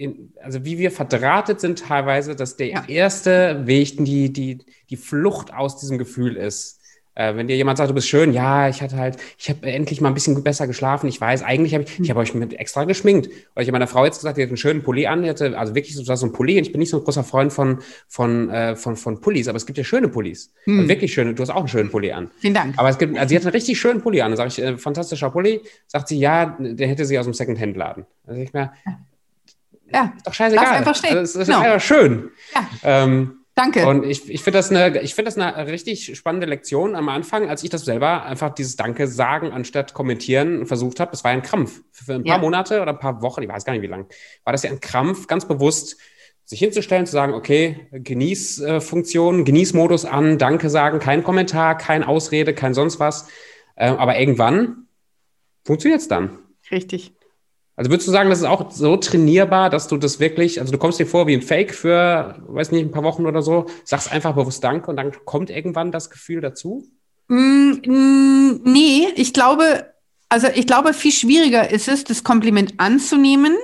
in, also wie wir verdrahtet sind teilweise, dass der ja. erste Weg die, die, die Flucht aus diesem Gefühl ist. Äh, wenn dir jemand sagt, du bist schön, ja, ich hatte halt, ich habe endlich mal ein bisschen besser geschlafen. Ich weiß, eigentlich habe ich, hm. ich habe euch mit extra geschminkt. Weil ich habe meiner Frau jetzt gesagt, die hat einen schönen Pulli an, die hatte, also wirklich so, so ein Pulli. Und ich bin nicht so ein großer Freund von, von, äh, von, von Pullis, aber es gibt ja schöne Pullis. Hm. Also wirklich schöne, du hast auch einen schönen Pulli an. Vielen Dank. Aber es gibt, also sie hat einen richtig schönen Pulli an. Da sage ich, äh, fantastischer Pulli. Sagt sie, ja, der hätte sie aus dem Second-Hand-Laden. Also ich mir, ja. Ist doch scheißegal. Lass einfach stehen. Also, das ist genau. einfach schön. Ja. Ähm, Danke. Und ich, ich finde das, eine, find das eine richtig spannende Lektion am Anfang, als ich das selber einfach dieses Danke sagen anstatt kommentieren versucht habe. Das war ja ein Krampf. Für ein paar ja. Monate oder ein paar Wochen, ich weiß gar nicht wie lang, war das ja ein Krampf, ganz bewusst sich hinzustellen, zu sagen, okay, Genießfunktion, Genießmodus an, Danke sagen, kein Kommentar, kein Ausrede, kein sonst was. Äh, aber irgendwann funktioniert es dann. Richtig. Also würdest du sagen, das ist auch so trainierbar, dass du das wirklich, also du kommst dir vor wie ein Fake für, weiß nicht, ein paar Wochen oder so, sagst einfach bewusst Danke und dann kommt irgendwann das Gefühl dazu? Mm, mm, nee, ich glaube, also ich glaube, viel schwieriger ist es, das Kompliment anzunehmen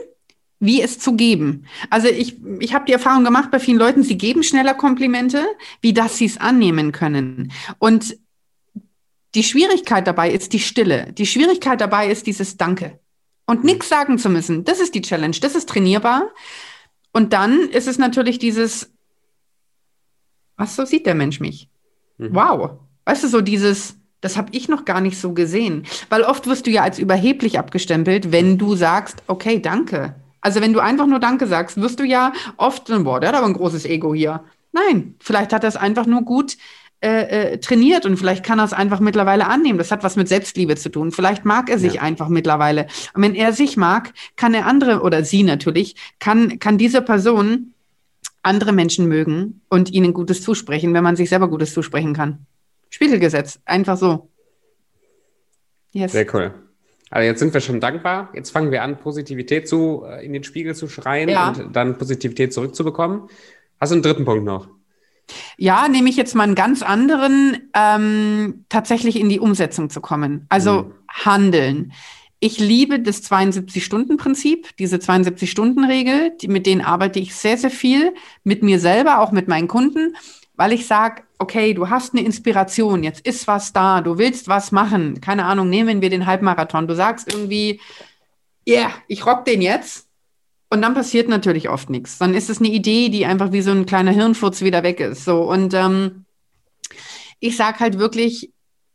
wie es zu geben. Also ich, ich habe die Erfahrung gemacht bei vielen Leuten, sie geben schneller Komplimente, wie dass sie es annehmen können. Und die Schwierigkeit dabei ist die Stille. Die Schwierigkeit dabei ist dieses Danke. Und mhm. nichts sagen zu müssen. Das ist die Challenge. Das ist trainierbar. Und dann ist es natürlich dieses, was so sieht der Mensch mich? Mhm. Wow. Weißt du, so dieses, das habe ich noch gar nicht so gesehen. Weil oft wirst du ja als überheblich abgestempelt, wenn du sagst, okay, danke. Also wenn du einfach nur Danke sagst, wirst du ja oft, boah, der hat aber ein großes Ego hier. Nein, vielleicht hat er es einfach nur gut äh, äh, trainiert und vielleicht kann er es einfach mittlerweile annehmen. Das hat was mit Selbstliebe zu tun. Vielleicht mag er sich ja. einfach mittlerweile. Und wenn er sich mag, kann er andere oder sie natürlich, kann, kann diese Person andere Menschen mögen und ihnen Gutes zusprechen, wenn man sich selber Gutes zusprechen kann. Spiegelgesetz, einfach so. Yes. Sehr cool. Also jetzt sind wir schon dankbar. Jetzt fangen wir an, Positivität zu, äh, in den Spiegel zu schreien ja. und dann Positivität zurückzubekommen. Hast du einen dritten Punkt noch? Ja, nehme ich jetzt mal einen ganz anderen, ähm, tatsächlich in die Umsetzung zu kommen. Also mhm. handeln. Ich liebe das 72-Stunden-Prinzip, diese 72-Stunden-Regel, die, mit denen arbeite ich sehr, sehr viel, mit mir selber, auch mit meinen Kunden weil ich sage, okay, du hast eine Inspiration, jetzt ist was da, du willst was machen. Keine Ahnung, nehmen wir den Halbmarathon. Du sagst irgendwie, ja, yeah, ich rock den jetzt. Und dann passiert natürlich oft nichts. Dann ist es eine Idee, die einfach wie so ein kleiner Hirnfurz wieder weg ist. So und ähm, ich sage halt wirklich,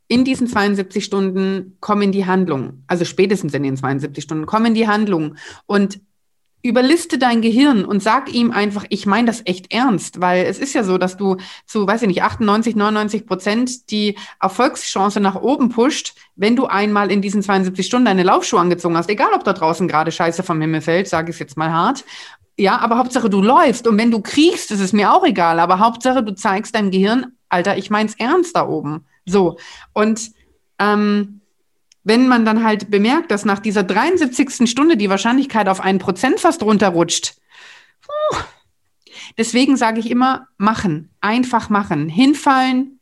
in diesen 72 Stunden komm in die Handlung. Also spätestens in den 72 Stunden komm in die Handlung und überliste dein Gehirn und sag ihm einfach, ich meine das echt ernst, weil es ist ja so, dass du zu, weiß ich nicht, 98, 99 Prozent die Erfolgschance nach oben pusht, wenn du einmal in diesen 72 Stunden deine Laufschuhe angezogen hast, egal ob da draußen gerade Scheiße vom Himmel fällt, sage ich es jetzt mal hart. Ja, aber Hauptsache du läufst und wenn du kriegst, ist es mir auch egal, aber Hauptsache du zeigst deinem Gehirn, Alter, ich mein's ernst da oben. So und ähm, wenn man dann halt bemerkt, dass nach dieser 73. Stunde die Wahrscheinlichkeit auf ein Prozent fast runterrutscht. Puh. Deswegen sage ich immer, machen, einfach machen, hinfallen,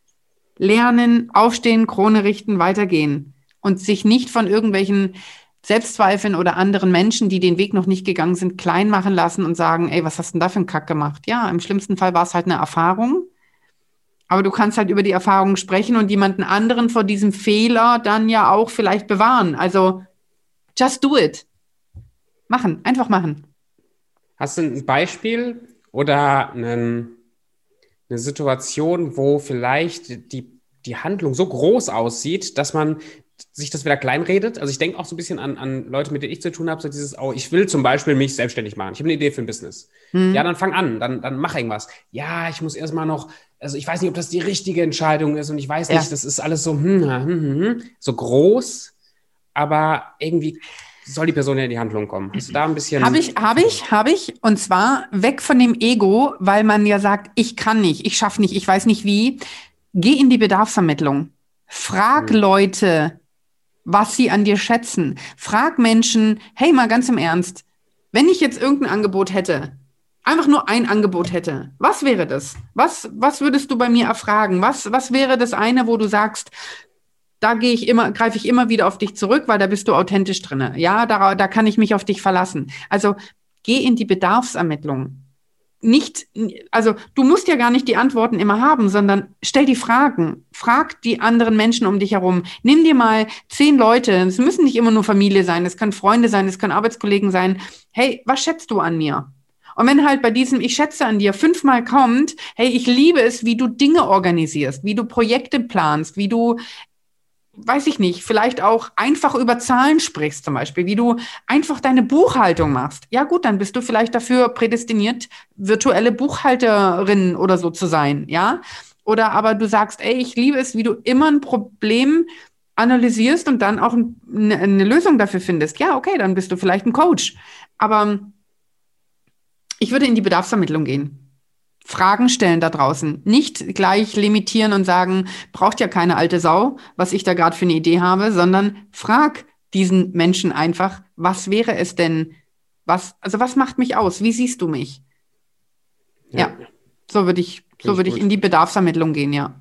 lernen, aufstehen, Krone richten, weitergehen und sich nicht von irgendwelchen Selbstzweifeln oder anderen Menschen, die den Weg noch nicht gegangen sind, klein machen lassen und sagen, ey, was hast du denn da für einen Kack gemacht? Ja, im schlimmsten Fall war es halt eine Erfahrung aber du kannst halt über die Erfahrung sprechen und jemanden anderen vor diesem Fehler dann ja auch vielleicht bewahren. Also just do it. Machen, einfach machen. Hast du ein Beispiel oder einen, eine Situation, wo vielleicht die, die Handlung so groß aussieht, dass man sich das wieder kleinredet. Also ich denke auch so ein bisschen an, an Leute, mit denen ich zu tun habe, so dieses, oh, ich will zum Beispiel mich selbstständig machen. Ich habe eine Idee für ein Business. Mhm. Ja, dann fang an, dann, dann mach irgendwas. Ja, ich muss erstmal noch, also ich weiß nicht, ob das die richtige Entscheidung ist und ich weiß nicht, ja. das ist alles so, hm, hm, hm, hm, so groß, aber irgendwie soll die Person ja in die Handlung kommen. Hast du da ein bisschen. Habe ich, habe ich, habe ich. Und zwar weg von dem Ego, weil man ja sagt, ich kann nicht, ich schaffe nicht, ich weiß nicht wie. Geh in die Bedarfsermittlung. Frag hm. Leute, was sie an dir schätzen. Frag Menschen, hey, mal ganz im Ernst, wenn ich jetzt irgendein Angebot hätte, einfach nur ein Angebot hätte, was wäre das? Was, was würdest du bei mir erfragen? Was, was wäre das eine, wo du sagst, da gehe ich immer, greife ich immer wieder auf dich zurück, weil da bist du authentisch drinne. Ja, da, da kann ich mich auf dich verlassen. Also geh in die Bedarfsermittlung nicht, also du musst ja gar nicht die Antworten immer haben, sondern stell die Fragen. Frag die anderen Menschen um dich herum. Nimm dir mal zehn Leute, es müssen nicht immer nur Familie sein, es können Freunde sein, es können Arbeitskollegen sein. Hey, was schätzt du an mir? Und wenn halt bei diesem Ich schätze an dir fünfmal kommt, hey, ich liebe es, wie du Dinge organisierst, wie du Projekte planst, wie du weiß ich nicht, vielleicht auch einfach über Zahlen sprichst zum Beispiel, wie du einfach deine Buchhaltung machst. Ja gut, dann bist du vielleicht dafür prädestiniert, virtuelle Buchhalterin oder so zu sein, ja. Oder aber du sagst, ey, ich liebe es, wie du immer ein Problem analysierst und dann auch eine, eine Lösung dafür findest. Ja, okay, dann bist du vielleicht ein Coach. Aber Ich würde in die Bedarfsvermittlung gehen. Fragen stellen da draußen. Nicht gleich limitieren und sagen, braucht ja keine alte Sau, was ich da gerade für eine Idee habe, sondern frag diesen Menschen einfach, was wäre es denn? Was, also was macht mich aus? Wie siehst du mich? Ja, ja so würde ich, so würde ich in die Bedarfsermittlung gehen, ja.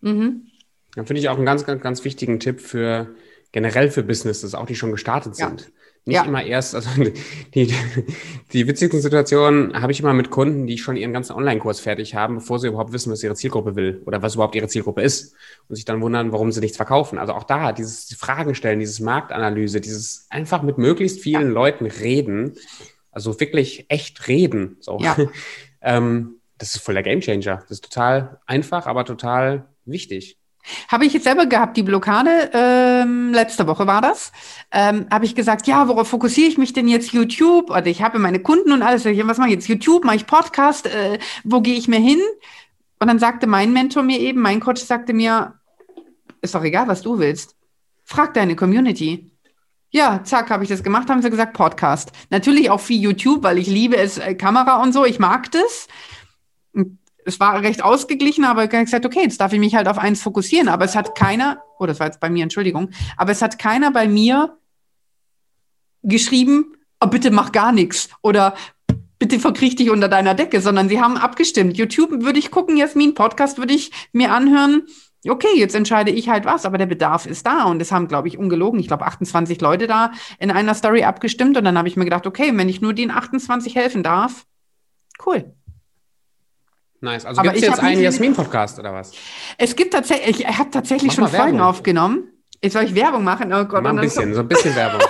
Mhm. Dann finde ich auch einen ganz, ganz, ganz wichtigen Tipp für generell für Businesses, auch die schon gestartet sind. Ja. Nicht ja. immer erst, also (laughs) die, die witzigsten Situationen habe ich immer mit Kunden, die schon ihren ganzen Online-Kurs fertig haben, bevor sie überhaupt wissen, was ihre Zielgruppe will oder was überhaupt ihre Zielgruppe ist und sich dann wundern, warum sie nichts verkaufen. Also auch da, dieses Fragen stellen, dieses Marktanalyse, dieses einfach mit möglichst vielen ja. Leuten reden, also wirklich echt reden. So. Ja. (laughs) ähm, das ist voll der Gamechanger. Das ist total einfach, aber total wichtig. Habe ich jetzt selber gehabt, die Blockade, ähm, letzte Woche war das, ähm, habe ich gesagt, ja, worauf fokussiere ich mich denn jetzt? YouTube, also ich habe meine Kunden und alles, was mache ich jetzt? YouTube, mache ich Podcast, äh, wo gehe ich mir hin? Und dann sagte mein Mentor mir eben, mein Coach sagte mir, ist doch egal, was du willst. Frag deine Community. Ja, zack, habe ich das gemacht, haben sie gesagt, Podcast. Natürlich auch viel YouTube, weil ich liebe es, äh, Kamera und so, ich mag das es war recht ausgeglichen, aber ich habe gesagt, okay, jetzt darf ich mich halt auf eins fokussieren. Aber es hat keiner, oh, das war jetzt bei mir, Entschuldigung, aber es hat keiner bei mir geschrieben, oh, bitte mach gar nichts oder bitte verkriech dich unter deiner Decke, sondern sie haben abgestimmt. YouTube würde ich gucken, Jasmin, Podcast würde ich mir anhören. Okay, jetzt entscheide ich halt was, aber der Bedarf ist da und es haben, glaube ich, ungelogen, ich glaube 28 Leute da in einer Story abgestimmt und dann habe ich mir gedacht, okay, wenn ich nur den 28 helfen darf, cool. Nice. Also gibt es jetzt einen Jasmin-Podcast oder was? Es gibt tatsächlich, ich habe tatsächlich Mach schon Folgen aufgenommen. Jetzt soll ich Werbung machen? Oh Gott. Mal ein bisschen, so ein bisschen (laughs) Werbung.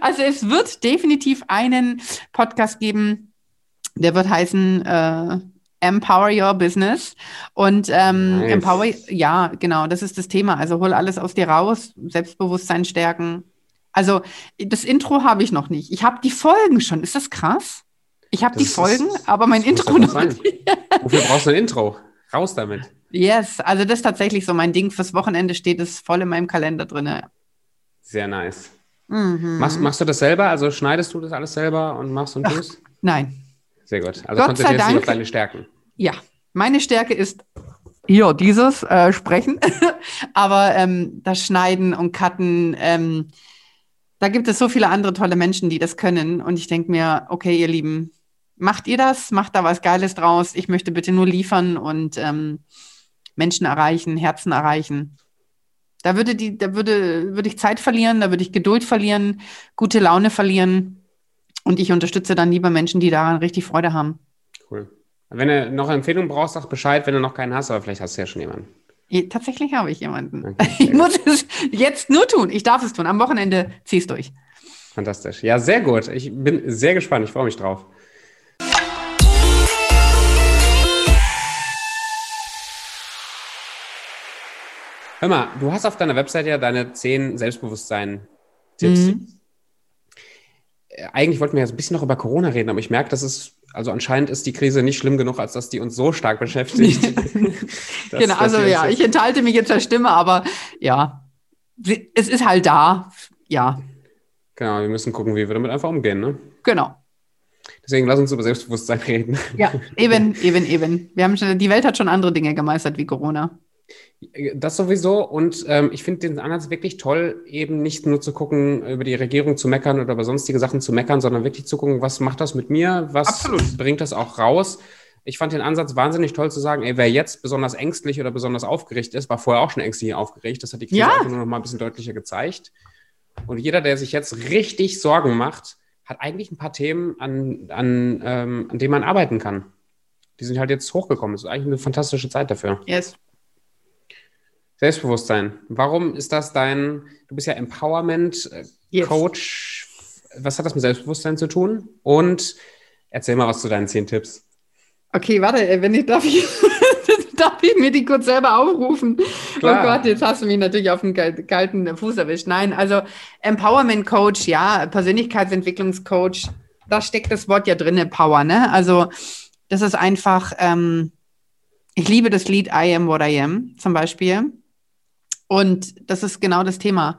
also es wird definitiv einen Podcast geben, der wird heißen äh, Empower Your Business. Und ähm, nice. Empower, ja, genau, das ist das Thema. Also hol alles aus dir raus, Selbstbewusstsein stärken. Also das Intro habe ich noch nicht. Ich habe die Folgen schon. Ist das krass? Ich habe die Folgen, ist, aber mein Intro noch nicht. Wofür brauchst du ein Intro? Raus damit. Yes, also das ist tatsächlich so mein Ding. Fürs Wochenende steht es voll in meinem Kalender drin. Sehr nice. Mhm. Machst, machst du das selber? Also schneidest du das alles selber und machst und tust? Ach, nein. Sehr gut. Also Gott konzentrierst dich auf deine Stärken. Ja, meine Stärke ist hier dieses äh, Sprechen, (laughs) aber ähm, das Schneiden und Cutten. Ähm, da gibt es so viele andere tolle Menschen, die das können. Und ich denke mir, okay, ihr Lieben, macht ihr das, macht da was Geiles draus. Ich möchte bitte nur liefern und ähm, Menschen erreichen, Herzen erreichen. Da würde die, da würde, würde ich Zeit verlieren, da würde ich Geduld verlieren, gute Laune verlieren. Und ich unterstütze dann lieber Menschen, die daran richtig Freude haben. Cool. Wenn du noch eine Empfehlung brauchst, sag Bescheid, wenn du noch keinen hast, aber vielleicht hast du ja schon jemanden. Tatsächlich habe ich jemanden. Okay, (laughs) ich muss es jetzt nur tun. Ich darf es tun. Am Wochenende zieh's durch. Fantastisch. Ja, sehr gut. Ich bin sehr gespannt. Ich freue mich drauf. Hör mal, du hast auf deiner Website ja deine zehn Selbstbewusstsein-Tipps. Mhm. Äh, eigentlich wollten wir jetzt ein bisschen noch über Corona reden, aber ich merke, dass es, also anscheinend ist die Krise nicht schlimm genug, als dass die uns so stark beschäftigt. (laughs) dass, genau, also ja, ich enthalte mich jetzt der Stimme, aber ja, es ist halt da, ja. Genau, wir müssen gucken, wie wir damit einfach umgehen, ne? Genau. Deswegen lass uns über Selbstbewusstsein (laughs) reden. Ja, eben, eben, eben. Wir haben schon, die Welt hat schon andere Dinge gemeistert wie Corona. Das sowieso. Und ähm, ich finde den Ansatz wirklich toll, eben nicht nur zu gucken, über die Regierung zu meckern oder über sonstige Sachen zu meckern, sondern wirklich zu gucken, was macht das mit mir? Was Absolut. bringt das auch raus? Ich fand den Ansatz wahnsinnig toll zu sagen, ey, wer jetzt besonders ängstlich oder besonders aufgeregt ist, war vorher auch schon ängstlich aufgeregt. Das hat die Krise ja. nur noch mal ein bisschen deutlicher gezeigt. Und jeder, der sich jetzt richtig Sorgen macht, hat eigentlich ein paar Themen, an, an, ähm, an denen man arbeiten kann. Die sind halt jetzt hochgekommen. Das ist eigentlich eine fantastische Zeit dafür. Yes. Selbstbewusstsein. Warum ist das dein, du bist ja Empowerment-Coach. Yes. Was hat das mit Selbstbewusstsein zu tun? Und erzähl mal was zu deinen zehn Tipps. Okay, warte, äh, wenn ich darf ich, (laughs) darf ich mir die kurz selber aufrufen. Oh Klar. Oh Gott, jetzt hast du mich natürlich auf den kalten Fuß erwischt. Nein, also Empowerment Coach, ja, Persönlichkeitsentwicklungscoach, da steckt das Wort ja drin, Power, ne? Also das ist einfach, ähm, ich liebe das Lied I Am What I Am zum Beispiel. Und das ist genau das Thema.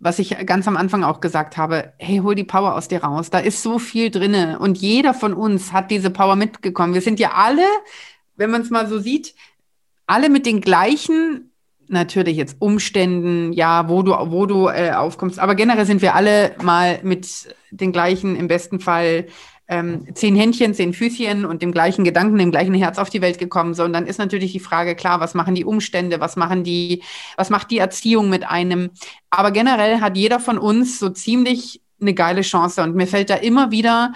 was ich ganz am Anfang auch gesagt habe, hey, hol die Power aus dir raus. Da ist so viel drinne und jeder von uns hat diese Power mitgekommen. Wir sind ja alle, wenn man es mal so sieht, alle mit den gleichen, natürlich jetzt Umständen, ja, wo du, wo du äh, aufkommst. Aber generell sind wir alle mal mit den gleichen, im besten Fall ähm, zehn Händchen, zehn Füßchen und dem gleichen Gedanken, dem gleichen Herz auf die Welt gekommen. So, und dann ist natürlich die Frage klar, was machen die Umstände, was machen die, was macht die Erziehung mit einem? Aber generell hat jeder von uns so ziemlich eine geile Chance. Und mir fällt da immer wieder,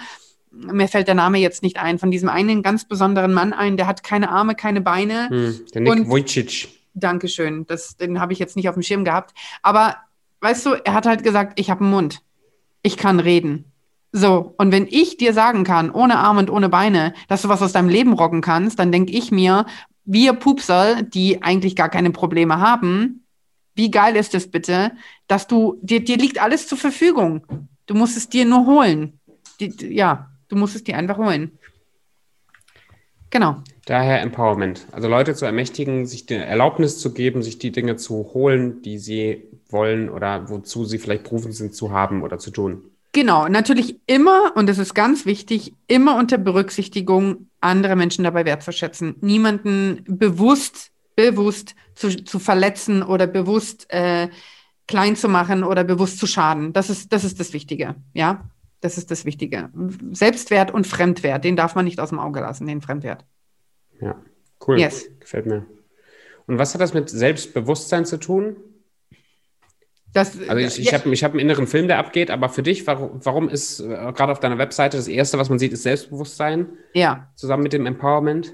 mir fällt der Name jetzt nicht ein, von diesem einen ganz besonderen Mann ein, der hat keine Arme, keine Beine. Hm, der Nick und, Vujicic. Dankeschön. Das, den habe ich jetzt nicht auf dem Schirm gehabt. Aber weißt du, er hat halt gesagt, ich habe einen Mund. Ich kann reden. So, und wenn ich dir sagen kann, ohne Arme und ohne Beine, dass du was aus deinem Leben rocken kannst, dann denke ich mir, wir Pupser, die eigentlich gar keine Probleme haben, wie geil ist es bitte, dass du, dir, dir liegt alles zur Verfügung. Du musst es dir nur holen. Die, ja, du musst es dir einfach holen. Genau. Daher Empowerment. Also Leute zu ermächtigen, sich die Erlaubnis zu geben, sich die Dinge zu holen, die sie wollen oder wozu sie vielleicht berufen sind zu haben oder zu tun. Genau, natürlich immer, und das ist ganz wichtig, immer unter Berücksichtigung andere Menschen dabei wertzuschätzen. Niemanden bewusst, bewusst zu, zu verletzen oder bewusst äh, klein zu machen oder bewusst zu schaden. Das ist, das ist das Wichtige, ja. Das ist das Wichtige. Selbstwert und Fremdwert, den darf man nicht aus dem Auge lassen, den Fremdwert. Ja, cool. Yes. Gefällt mir. Und was hat das mit Selbstbewusstsein zu tun? Das, also ich, ich ja. habe ich hab einen inneren Film, der abgeht, aber für dich, warum, warum ist äh, gerade auf deiner Webseite das Erste, was man sieht, ist Selbstbewusstsein? Ja. Zusammen mit dem Empowerment?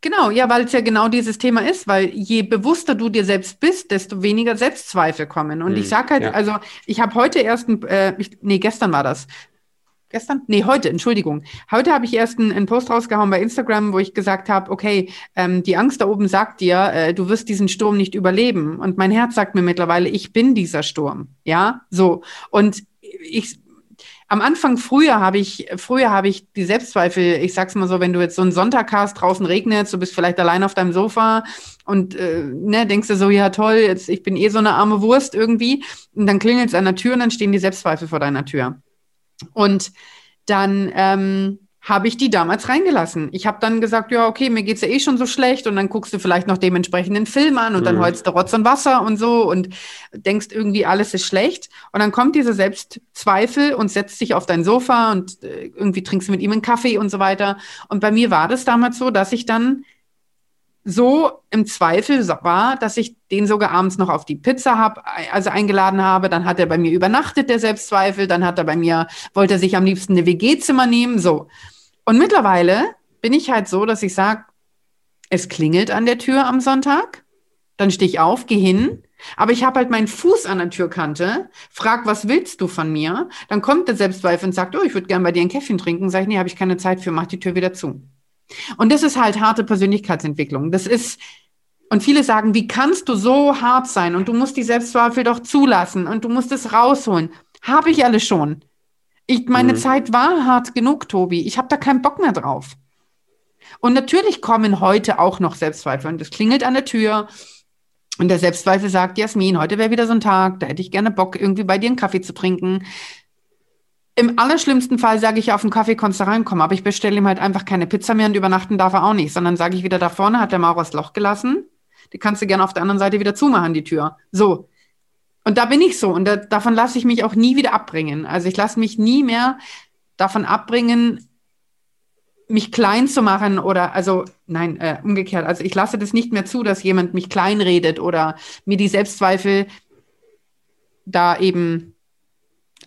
Genau, ja, weil es ja genau dieses Thema ist, weil je bewusster du dir selbst bist, desto weniger Selbstzweifel kommen. Und hm, ich sage halt, ja. also ich habe heute erst, ein, äh, ich, nee, gestern war das, gestern? Nee, heute, Entschuldigung. Heute habe ich erst einen, Post rausgehauen bei Instagram, wo ich gesagt habe, okay, ähm, die Angst da oben sagt dir, äh, du wirst diesen Sturm nicht überleben. Und mein Herz sagt mir mittlerweile, ich bin dieser Sturm. Ja, so. Und ich, am Anfang früher habe ich, früher habe ich die Selbstzweifel, ich sag's mal so, wenn du jetzt so einen Sonntag hast, draußen regnet, du bist vielleicht allein auf deinem Sofa und äh, ne, denkst du so, ja toll, jetzt ich bin eh so eine arme Wurst irgendwie. Und dann klingelt es an der Tür und dann stehen die Selbstzweifel vor deiner Tür. Und dann ähm, habe ich die damals reingelassen. Ich habe dann gesagt, ja, okay, mir geht's ja eh schon so schlecht und dann guckst du vielleicht noch dementsprechend den Film an und mhm. dann heulst du Rotz und Wasser und so und denkst irgendwie, alles ist schlecht. Und dann kommt dieser Selbstzweifel und setzt sich auf dein Sofa und äh, irgendwie trinkst du mit ihm einen Kaffee und so weiter. Und bei mir war das damals so, dass ich dann so im Zweifel war, dass ich den sogar abends noch auf die Pizza hab, also eingeladen habe. Dann hat er bei mir übernachtet, der Selbstzweifel. Dann hat er bei mir, wollte er sich am liebsten eine WG-Zimmer nehmen. So. Und mittlerweile bin ich halt so, dass ich sage, es klingelt an der Tür am Sonntag. Dann stehe ich auf, gehe hin. Aber ich habe halt meinen Fuß an der Türkante, frag, was willst du von mir? Dann kommt der Selbstzweifel und sagt, oh, ich würde gerne bei dir ein Käffchen trinken. Sag ich, nee, habe ich keine Zeit für, mach die Tür wieder zu. Und das ist halt harte Persönlichkeitsentwicklung. Das ist, und viele sagen, wie kannst du so hart sein? Und du musst die Selbstzweifel doch zulassen und du musst es rausholen. Habe ich alles schon. Ich, meine mhm. Zeit war hart genug, Tobi. Ich habe da keinen Bock mehr drauf. Und natürlich kommen heute auch noch Selbstzweifel. Und es klingelt an der Tür. Und der Selbstzweifel sagt, Jasmin, heute wäre wieder so ein Tag, da hätte ich gerne Bock, irgendwie bei dir einen Kaffee zu trinken. Im allerschlimmsten Fall sage ich, auf den Kaffee kannst du reinkommen, aber ich bestelle ihm halt einfach keine Pizza mehr und übernachten darf er auch nicht, sondern sage ich wieder da vorne, hat der Maurer das Loch gelassen. Die kannst du gerne auf der anderen Seite wieder zumachen, die Tür. So. Und da bin ich so und da, davon lasse ich mich auch nie wieder abbringen. Also ich lasse mich nie mehr davon abbringen, mich klein zu machen oder, also nein, äh, umgekehrt. Also ich lasse das nicht mehr zu, dass jemand mich kleinredet oder mir die Selbstzweifel da eben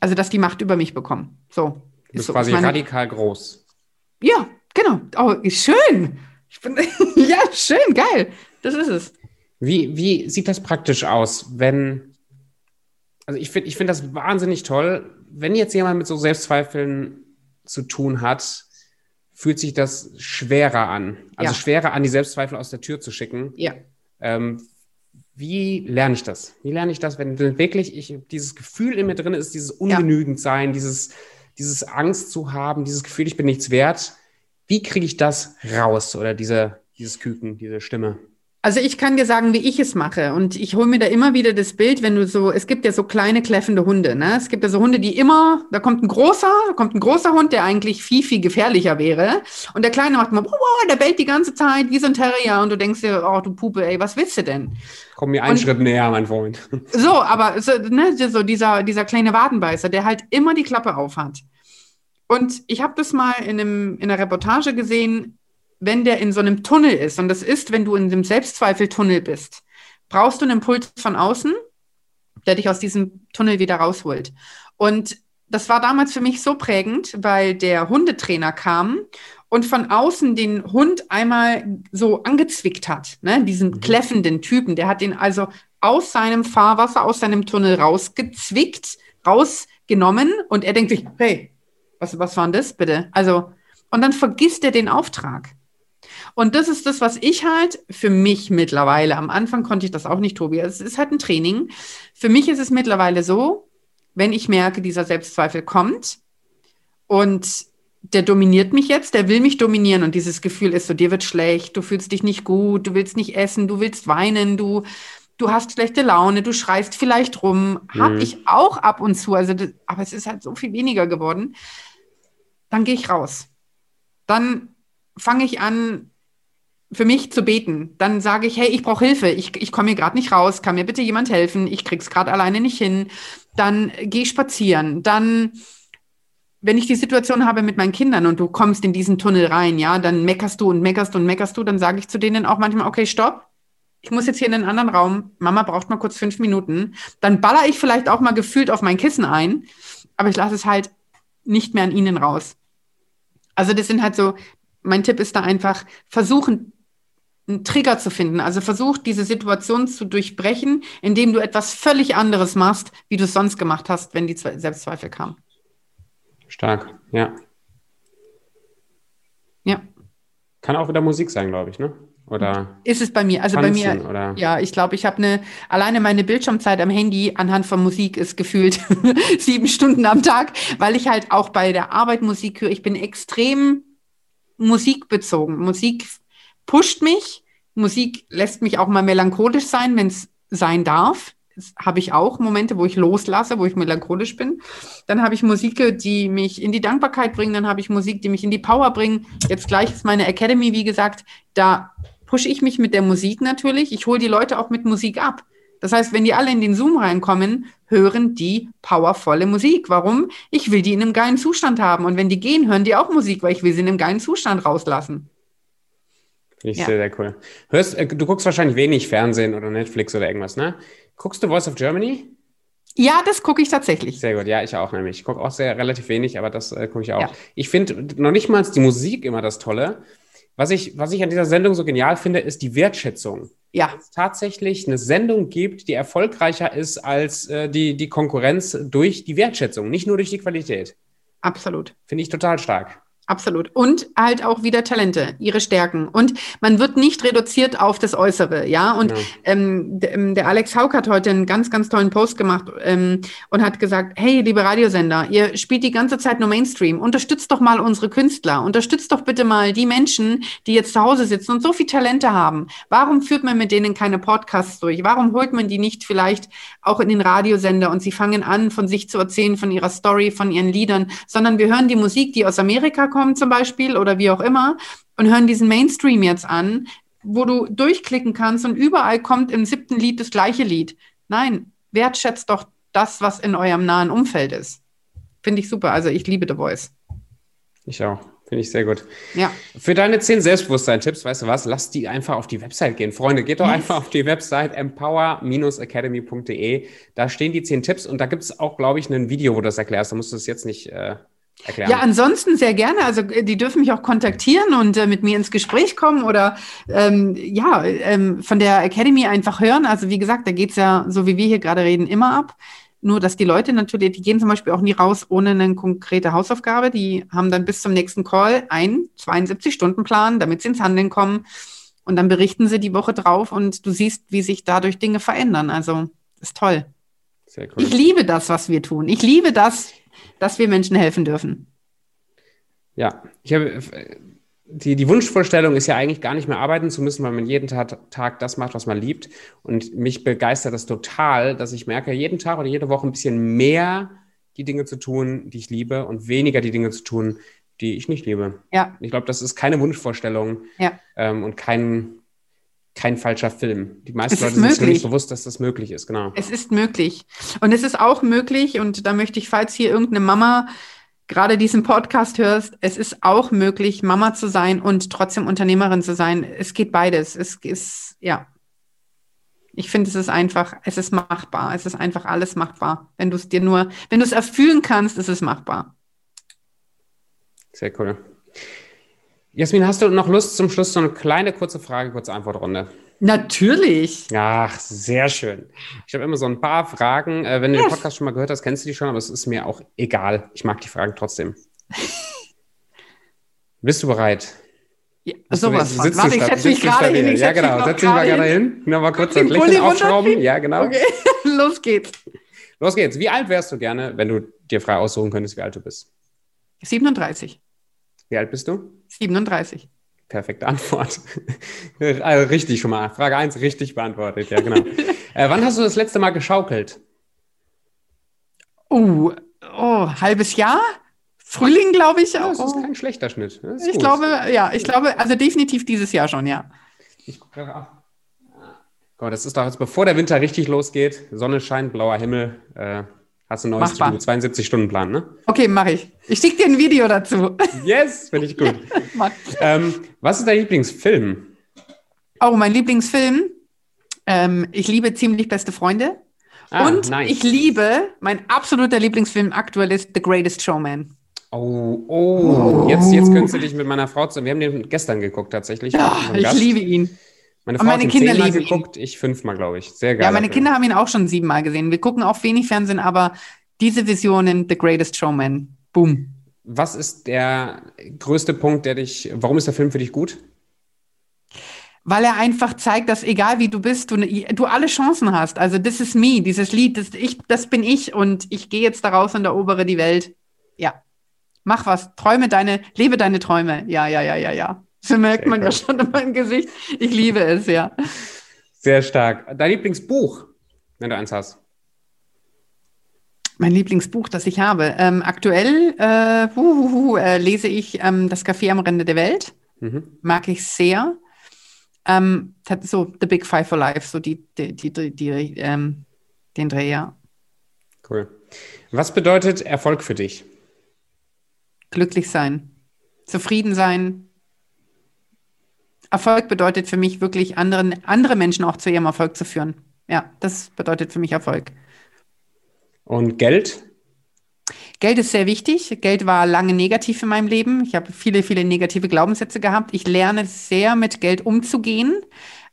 also dass die Macht über mich bekommen. So. Du bist so, quasi meine... radikal groß. Ja, genau. Oh, schön. Ich bin, (laughs) ja, schön, geil. Das ist es. Wie, wie sieht das praktisch aus, wenn, also ich finde ich find das wahnsinnig toll, wenn jetzt jemand mit so Selbstzweifeln zu tun hat, fühlt sich das schwerer an. Also ja. schwerer an, die Selbstzweifel aus der Tür zu schicken. Ja. Ähm, wie lerne ich das? Wie lerne ich das, wenn wirklich ich, dieses Gefühl in mir drin ist, dieses Ungenügendsein, ja. dieses, dieses Angst zu haben, dieses Gefühl, ich bin nichts wert. Wie kriege ich das raus oder diese, dieses Küken, diese Stimme? Also ich kann dir sagen, wie ich es mache. Und ich hole mir da immer wieder das Bild, wenn du so, es gibt ja so kleine kläffende Hunde, ne? Es gibt ja so Hunde, die immer, da kommt ein großer, da kommt ein großer Hund, der eigentlich viel, viel gefährlicher wäre. Und der Kleine macht immer, wow, der bellt die ganze Zeit wie so ein Terrier. Und du denkst dir, oh du Puppe, ey, was willst du denn? Komm mir einen und, Schritt näher, mein Freund. (laughs) So, aber so, ne, so dieser, dieser kleine Wadenbeißer, der halt immer die Klappe auf hat. Und ich habe das mal in, einem, in einer Reportage gesehen, wenn der in so einem Tunnel ist, und das ist, wenn du in dem Selbstzweifeltunnel bist, brauchst du einen Impuls von außen, der dich aus diesem Tunnel wieder rausholt. Und das war damals für mich so prägend, weil der Hundetrainer kam und von außen den Hund einmal so angezwickt hat, ne? diesen mhm. kläffenden Typen. Der hat ihn also aus seinem Fahrwasser, aus seinem Tunnel rausgezwickt, rausgenommen und er denkt sich, hey, was, was war denn das bitte? Also, und dann vergisst er den Auftrag. Und das ist das, was ich halt für mich mittlerweile, am Anfang konnte ich das auch nicht, Tobi, es ist halt ein Training. Für mich ist es mittlerweile so, wenn ich merke, dieser Selbstzweifel kommt und der dominiert mich jetzt, der will mich dominieren und dieses Gefühl ist so, dir wird schlecht, du fühlst dich nicht gut, du willst nicht essen, du willst weinen, du, du hast schlechte Laune, du schreist vielleicht rum, mhm. habe ich auch ab und zu, also das, aber es ist halt so viel weniger geworden. Dann gehe ich raus. Dann fange ich an, für mich zu beten. Dann sage ich, hey, ich brauche Hilfe, ich, ich komme hier gerade nicht raus, kann mir bitte jemand helfen, ich krieg's gerade alleine nicht hin. Dann gehe ich spazieren. Dann, wenn ich die Situation habe mit meinen Kindern und du kommst in diesen Tunnel rein, ja, dann meckerst du und meckerst und meckerst du, dann sage ich zu denen auch manchmal, okay, stopp. Ich muss jetzt hier in einen anderen Raum. Mama braucht mal kurz fünf Minuten. Dann baller ich vielleicht auch mal gefühlt auf mein Kissen ein, aber ich lasse es halt nicht mehr an ihnen raus. Also das sind halt so, mein Tipp ist da einfach, versuchen, einen Trigger zu finden. Also versuch diese Situation zu durchbrechen, indem du etwas völlig anderes machst, wie du es sonst gemacht hast, wenn die Selbstzweifel kamen. Stark, ja. Ja. Kann auch wieder Musik sein, glaube ich, ne? Oder ist es bei mir? Also bei mir, oder? ja, ich glaube, ich habe eine, alleine meine Bildschirmzeit am Handy anhand von Musik ist gefühlt (laughs) sieben Stunden am Tag, weil ich halt auch bei der Arbeit Musik höre. Ich bin extrem musikbezogen. Musik pusht mich. Musik lässt mich auch mal melancholisch sein, wenn es sein darf. Das habe ich auch Momente, wo ich loslasse, wo ich melancholisch bin. Dann habe ich Musik, die mich in die Dankbarkeit bringen. Dann habe ich Musik, die mich in die Power bringen. Jetzt gleich ist meine Academy, wie gesagt, da pushe ich mich mit der Musik natürlich. Ich hole die Leute auch mit Musik ab. Das heißt, wenn die alle in den Zoom reinkommen, hören die powervolle Musik. Warum? Ich will die in einem geilen Zustand haben. Und wenn die gehen, hören die auch Musik, weil ich will sie in einem geilen Zustand rauslassen. Finde ich ja. sehr, sehr cool. Hörst, äh, du guckst wahrscheinlich wenig Fernsehen oder Netflix oder irgendwas, ne? Guckst du Voice of Germany? Ja, das gucke ich tatsächlich. Sehr gut, ja, ich auch nämlich. Ich gucke auch sehr relativ wenig, aber das äh, gucke ich auch. Ja. Ich finde noch nicht mal die Musik immer das Tolle. Was ich, was ich an dieser Sendung so genial finde, ist die Wertschätzung. Ja. Es tatsächlich eine Sendung gibt, die erfolgreicher ist als äh, die, die Konkurrenz durch die Wertschätzung, nicht nur durch die Qualität. Absolut. Finde ich total stark. Absolut. Und halt auch wieder Talente, ihre Stärken. Und man wird nicht reduziert auf das Äußere, ja. Und ja. Ähm, ähm der Alex Haug hat heute einen ganz, ganz tollen Post gemacht ähm, und hat gesagt, hey, liebe Radiosender, ihr spielt die ganze Zeit nur Mainstream. Unterstützt doch mal unsere Künstler. Unterstützt doch bitte mal die Menschen, die jetzt zu Hause sitzen und so viel Talente haben. Warum führt man mit denen keine Podcasts durch? Warum holt man die nicht vielleicht auch in den Radiosender und sie fangen an, von sich zu erzählen, von ihrer Story, von ihren Liedern, sondern wir hören die Musik, die aus Amerika kommen zum Beispiel oder wie auch immer und hören diesen Mainstream jetzt an, wo du durchklicken kannst und überall kommt im siebten Lied das gleiche Lied. Nein, wertschätzt doch das, was in eurem nahen Umfeld ist. Finde ich super. Also ich liebe The Voice. Ich auch. Finde ich sehr gut. Ja. Für deine zehn Selbstbewusstsein-Tipps, weißt du was, lass die einfach auf die Website gehen. Freunde, geht doch yes. einfach auf die Website empower-academy.de. Da stehen die zehn Tipps und da gibt es auch, glaube ich, ein Video, wo du das erklärst. Da musst du es jetzt nicht äh, Erklären. Ja, ansonsten sehr gerne. Also äh, die dürfen mich auch kontaktieren und äh, mit mir ins Gespräch kommen oder ähm, ja, ähm, von der Academy einfach hören. Also wie gesagt, da geht's ja, so wie wir hier gerade reden, immer ab. Nur, dass die Leute natürlich, die gehen zum Beispiel auch nie raus ohne eine konkrete Hausaufgabe. Die haben dann bis zum nächsten Call einen 72-Stunden-Plan, damit sie ins Handeln kommen. Und dann berichten sie die Woche drauf und du siehst, wie sich dadurch Dinge verändern. Also, ist toll. Sehr cool. Ich liebe das, was wir tun. Ich liebe das, dass wir Menschen helfen dürfen. Ja, ich habe die, die Wunschvorstellung ist ja eigentlich gar nicht mehr arbeiten zu müssen, weil man jeden Tag, Tag das macht, was man liebt. Und mich begeistert das total, dass ich merke, jeden Tag oder jede Woche ein bisschen mehr die Dinge zu tun, die ich liebe und weniger die Dinge zu tun, die ich nicht liebe. Ja. Ich glaube, das ist keine Wunschvorstellung ja. ähm, und kein, kein falscher Film. Die meisten Leute sind sich nicht bewusst, dass das möglich ist, genau. Es ist möglich. Und es ist auch möglich, und da möchte ich, falls hier irgendeine Mama gerade diesen Podcast hörst, es ist auch möglich, Mama zu sein und trotzdem Unternehmerin zu sein. Es geht beides. Es ist, ja. Ich finde, es ist einfach, es ist machbar. Es ist einfach alles machbar. Wenn du es dir nur, wenn du es erfüllen kannst, ist es machbar. Sehr cool. Jasmin, hast du noch Lust zum Schluss so eine kleine kurze Frage, kurze Antwortrunde? Natürlich. Ach, sehr schön. Ich habe immer so ein paar Fragen. Äh, wenn du den Podcast schon mal gehört hast, kennst du die schon, aber es ist mir auch egal. Ich mag die Fragen trotzdem. (laughs) Bist du bereit? Ja, sowas von. Warte, ich setze mich gerade hin. Ja, genau. Setz dich mal gerade hin. Nur mal kurz (laughs) das Lächeln aufschrauben. Ja, genau. Okay. (laughs) Los geht's. Los geht's. Wie alt wärst du gerne, wenn du dir frei aussuchen könntest, wie alt du bist? 37. Wie alt bist du? 37. Perfekte Antwort. (laughs) also richtig schon mal. Frage 1 richtig beantwortet, ja, genau. (laughs) äh, wann hast du das letzte Mal geschaukelt? Oh, oh halbes Jahr? Frühling, glaube ich. Ja, das ist kein schlechter Schnitt. Ich gut. glaube, ja, ich glaube, also definitiv dieses Jahr schon, ja. Ich gucke gerade. Gott, das ist doch jetzt, bevor der Winter richtig losgeht. Sonne scheint, blauer Himmel. Äh, Hast du ein neues 72-Stunden-Plan, ne? Okay, mache ich. Ich schicke dir ein Video dazu. Yes, finde ich gut. (laughs) ähm, was ist dein Lieblingsfilm? Oh, mein Lieblingsfilm? Ähm, ich liebe ziemlich beste Freunde. Ah, und nice. ich liebe, mein absoluter Lieblingsfilm aktuell ist The Greatest Showman. Oh, oh, Jetzt, jetzt könntest du dich mit meiner Frau zusammen. Wir haben den gestern geguckt tatsächlich. Ja, ich liebe ihn. Meine Frau meine hat Kinder zehnmal geguckt, ihn. ich fünfmal, glaube ich. Sehr geil. Ja, meine Kinder haben ihn auch schon siebenmal gesehen. Wir gucken auch wenig Fernsehen, aber diese Vision in The Greatest Showman, boom. Was ist der größte Punkt, der dich, warum ist der Film für dich gut? Weil er einfach zeigt, dass egal wie du bist, du, du alle Chancen hast. Also this is me, dieses Lied, das, ich, das bin ich und ich gehe jetzt daraus und erobere die Welt. Ja, mach was, träume deine, lebe deine Träume. Ja, ja, ja, ja, ja. Das merkt man ja schon in meinem Gesicht. Ich liebe es, ja. Sehr stark. Dein Lieblingsbuch, wenn du eins hast? Mein Lieblingsbuch, das ich habe. Ähm, aktuell äh, uh, uh, uh, äh, lese ich ähm, Das Café am Rande der Welt. Mhm. Mag ich sehr. Ähm, so The Big Five for Life, so die, die, die, die, die ähm, den Dreh, ja. Cool. Was bedeutet Erfolg für dich? Glücklich sein, zufrieden sein, Erfolg bedeutet für mich wirklich anderen, andere Menschen auch zu ihrem Erfolg zu führen. Ja, das bedeutet für mich Erfolg. Und Geld? Geld ist sehr wichtig. Geld war lange negativ in meinem Leben. Ich habe viele, viele negative Glaubenssätze gehabt. Ich lerne sehr mit Geld umzugehen.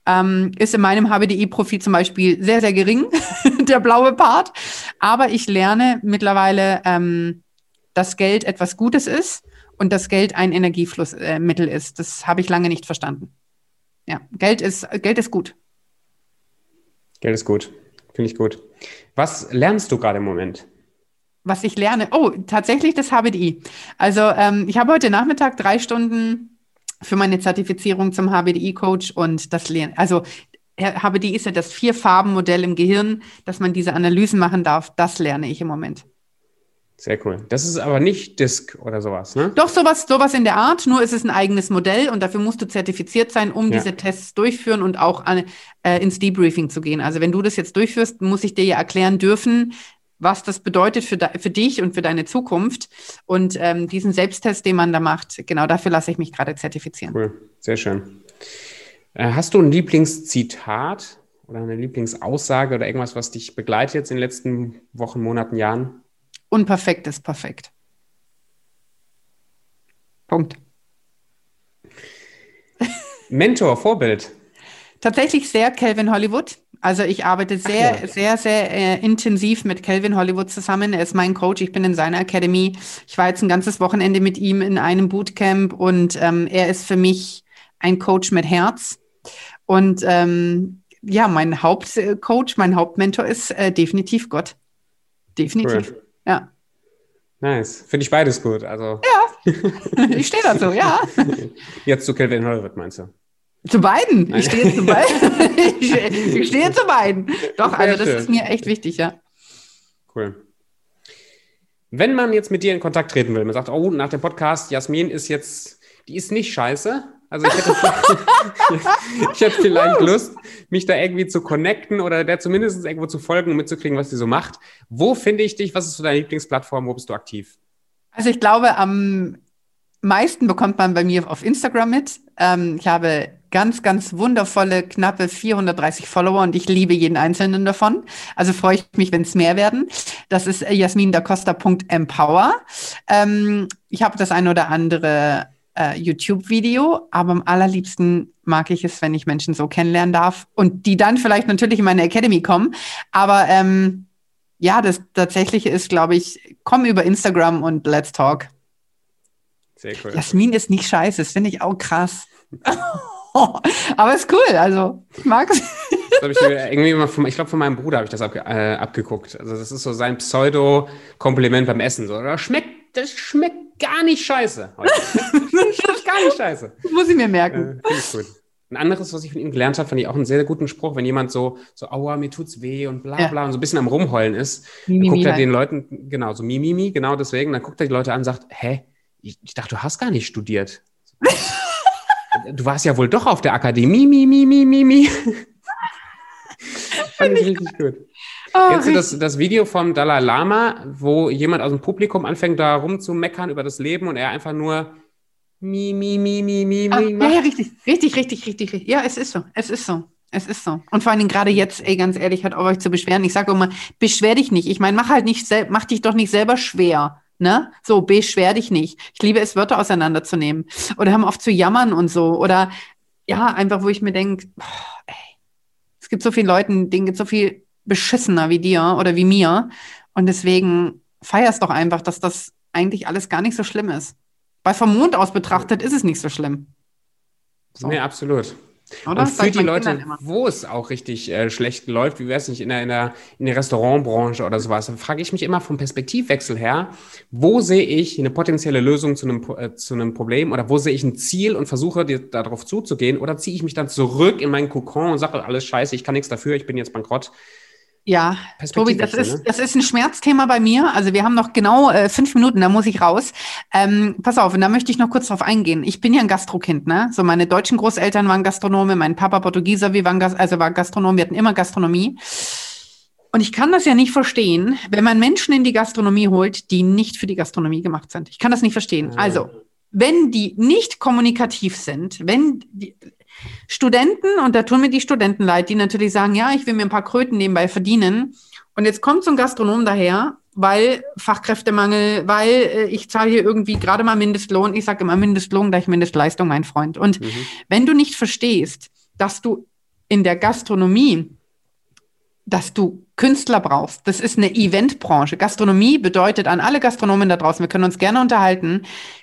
Ähm, ist in meinem HBDI-Profil zum Beispiel sehr, sehr gering, (laughs) der blaue Part. Aber ich lerne mittlerweile, ähm, dass Geld etwas Gutes ist und das Geld ein Energieflussmittel äh, ist. Das habe ich lange nicht verstanden. Ja, Geld ist, Geld ist gut. Geld ist gut. Finde ich gut. Was lernst du gerade im Moment? Was ich lerne? Oh, tatsächlich das HBDI. Also ähm, ich habe heute Nachmittag drei Stunden für meine Zertifizierung zum HBDI-Coach und das lernen. Also HBDI ist ja das Vier-Farben-Modell im Gehirn, dass man diese Analysen machen darf. Das lerne ich im Moment. Sehr cool. Das ist aber nicht Disk oder sowas, ne? Doch, sowas, sowas in der Art, nur ist es ein eigenes Modell und dafür musst du zertifiziert sein, um ja. diese Tests durchführen und auch an, äh, ins Debriefing zu gehen. Also wenn du das jetzt durchführst, muss ich dir ja erklären dürfen, was das bedeutet für, für dich und für deine Zukunft. Und ähm, diesen Selbsttest, den man da macht, genau dafür lasse ich mich gerade zertifizieren. Cool, sehr schön. Äh, hast du ein Lieblingszitat oder eine Lieblingsaussage oder irgendwas, was dich begleitet jetzt in den letzten Wochen, Monaten, Jahren? Unperfekt ist perfekt. Punkt. (laughs) Mentor, Vorbild. Tatsächlich sehr Calvin Hollywood. Also ich arbeite sehr, ja. sehr, sehr äh, intensiv mit Calvin Hollywood zusammen. Er ist mein Coach. Ich bin in seiner Academy. Ich war jetzt ein ganzes Wochenende mit ihm in einem Bootcamp und ähm, er ist für mich ein Coach mit Herz. Und ähm, ja, mein Hauptcoach, mein Hauptmentor ist äh, definitiv Gott. Definitiv. Cool. Ja. Nice. Finde ich beides gut. Also ja, ich stehe dazu, ja. (laughs) Jetzt zu Calvin Hollywood, meinst du? Zu beiden. Ich stehe zu beiden. ich, (laughs) ich stehe zu beiden. Doch, also das ist mir echt wichtig, ja. Cool. Wenn man jetzt mit dir in Kontakt treten will, man sagt, oh, nach dem Podcast, Jasmin ist jetzt, die ist nicht scheiße. Also ich hätte, (laughs) ich hätte vielleicht Lust, mich da irgendwie zu connecten oder der zumindest irgendwo zu folgen und mitzukriegen, was die so macht. Wo finde ich dich? Was ist so deine Lieblingsplattform? Wo bist du aktiv? Also ich glaube, am meisten bekommt man bei mir auf Instagram mit. Ähm, ich habe ganz, ganz wundervolle, knappe 430 Follower und ich liebe jeden einzelnen davon. Also freue ich mich, wenn es mehr werden. Das ist jasmindacosta.empower. Ähm, ich habe das ein oder andere äh, YouTube-Video, aber am allerliebsten mag ich es, wenn ich Menschen so kennenlernen darf und die dann vielleicht natürlich in meine Academy kommen. Aber ähm, ja, das Tatsächliche ist, glaube ich, komm über Instagram und let's talk. Sehr cool. Jasmin ist nicht scheiße, das finde ich auch krass. (laughs) Aber ist cool, also ich mag es. Das ich irgendwie immer von, ich glaube, von meinem Bruder habe ich das abge, äh, abgeguckt. Also das ist so sein Pseudo-Kompliment beim Essen. So, das schmeckt, das schmeckt gar nicht scheiße. (laughs) Das schmeckt (laughs) gar nicht scheiße. muss ich mir merken. Äh, ich gut. Ein anderes, was ich von ihm gelernt habe, fand ich auch einen sehr, sehr guten Spruch, wenn jemand so, so, aua, mir tut's weh und bla bla ja. und so ein bisschen am Rumheulen ist, Mimimi dann guckt er halt. den Leuten, genau, so Mimimi, genau deswegen, dann guckt er die Leute an und sagt, hä, ich, ich dachte, du hast gar nicht studiert. (laughs) du warst ja wohl doch auf der Akademie, mi, mi, mi, mi, mi. Fand ich richtig gut. Oh, Jetzt das, das Video vom Dalai Lama, wo jemand aus dem Publikum anfängt, da rumzumeckern über das Leben und er einfach nur mi, mi, mi, mi, mi, mi. Ja, ja, richtig, richtig, richtig, richtig, richtig. Ja, es ist so, es ist so. Es ist so. Und vor allen Dingen gerade jetzt, ey, ganz ehrlich, hat euch zu beschweren. Ich sage immer, beschwer dich nicht. Ich meine, mach halt nicht, mach dich doch nicht selber schwer. Ne? So, beschwer dich nicht. Ich liebe es, Wörter auseinanderzunehmen. Oder haben oft zu jammern und so. Oder ja, einfach, wo ich mir denke, es gibt so viele Leute, denen geht so viel beschissener wie dir oder wie mir. Und deswegen feierst doch einfach, dass das eigentlich alles gar nicht so schlimm ist. Weil vom Mond aus betrachtet ist es nicht so schlimm. So. Nee, absolut. Oder? Und für die Leute, wo es auch richtig äh, schlecht läuft, wie wäre es nicht in der, in, der, in der Restaurantbranche oder sowas, dann frage ich mich immer vom Perspektivwechsel her, wo sehe ich eine potenzielle Lösung zu einem, äh, zu einem Problem oder wo sehe ich ein Ziel und versuche darauf zuzugehen oder ziehe ich mich dann zurück in meinen Kokon und sage, alles scheiße, ich kann nichts dafür, ich bin jetzt bankrott. Ja, Tobi, das ist, ne? das ist ein Schmerzthema bei mir. Also wir haben noch genau äh, fünf Minuten, da muss ich raus. Ähm, pass auf, und da möchte ich noch kurz drauf eingehen. Ich bin ja ein Gastrokind, ne? So meine deutschen Großeltern waren Gastronome, mein Papa Portugieser, wir waren Gas also war Gastronom, wir hatten immer Gastronomie. Und ich kann das ja nicht verstehen, wenn man Menschen in die Gastronomie holt, die nicht für die Gastronomie gemacht sind. Ich kann das nicht verstehen. Also, wenn die nicht kommunikativ sind, wenn die, Studenten, und da tun mir die Studenten leid, die natürlich sagen, ja, ich will mir ein paar Kröten nebenbei verdienen. Und jetzt kommt so ein Gastronom daher, weil Fachkräftemangel, weil äh, ich zahle hier irgendwie gerade mal Mindestlohn. Ich sage immer Mindestlohn gleich Mindestleistung, mein Freund. Und mhm. wenn du nicht verstehst, dass du in der Gastronomie, dass du Künstler brauchst. Das ist eine Eventbranche. Gastronomie bedeutet an alle Gastronomen da draußen, wir können uns gerne unterhalten.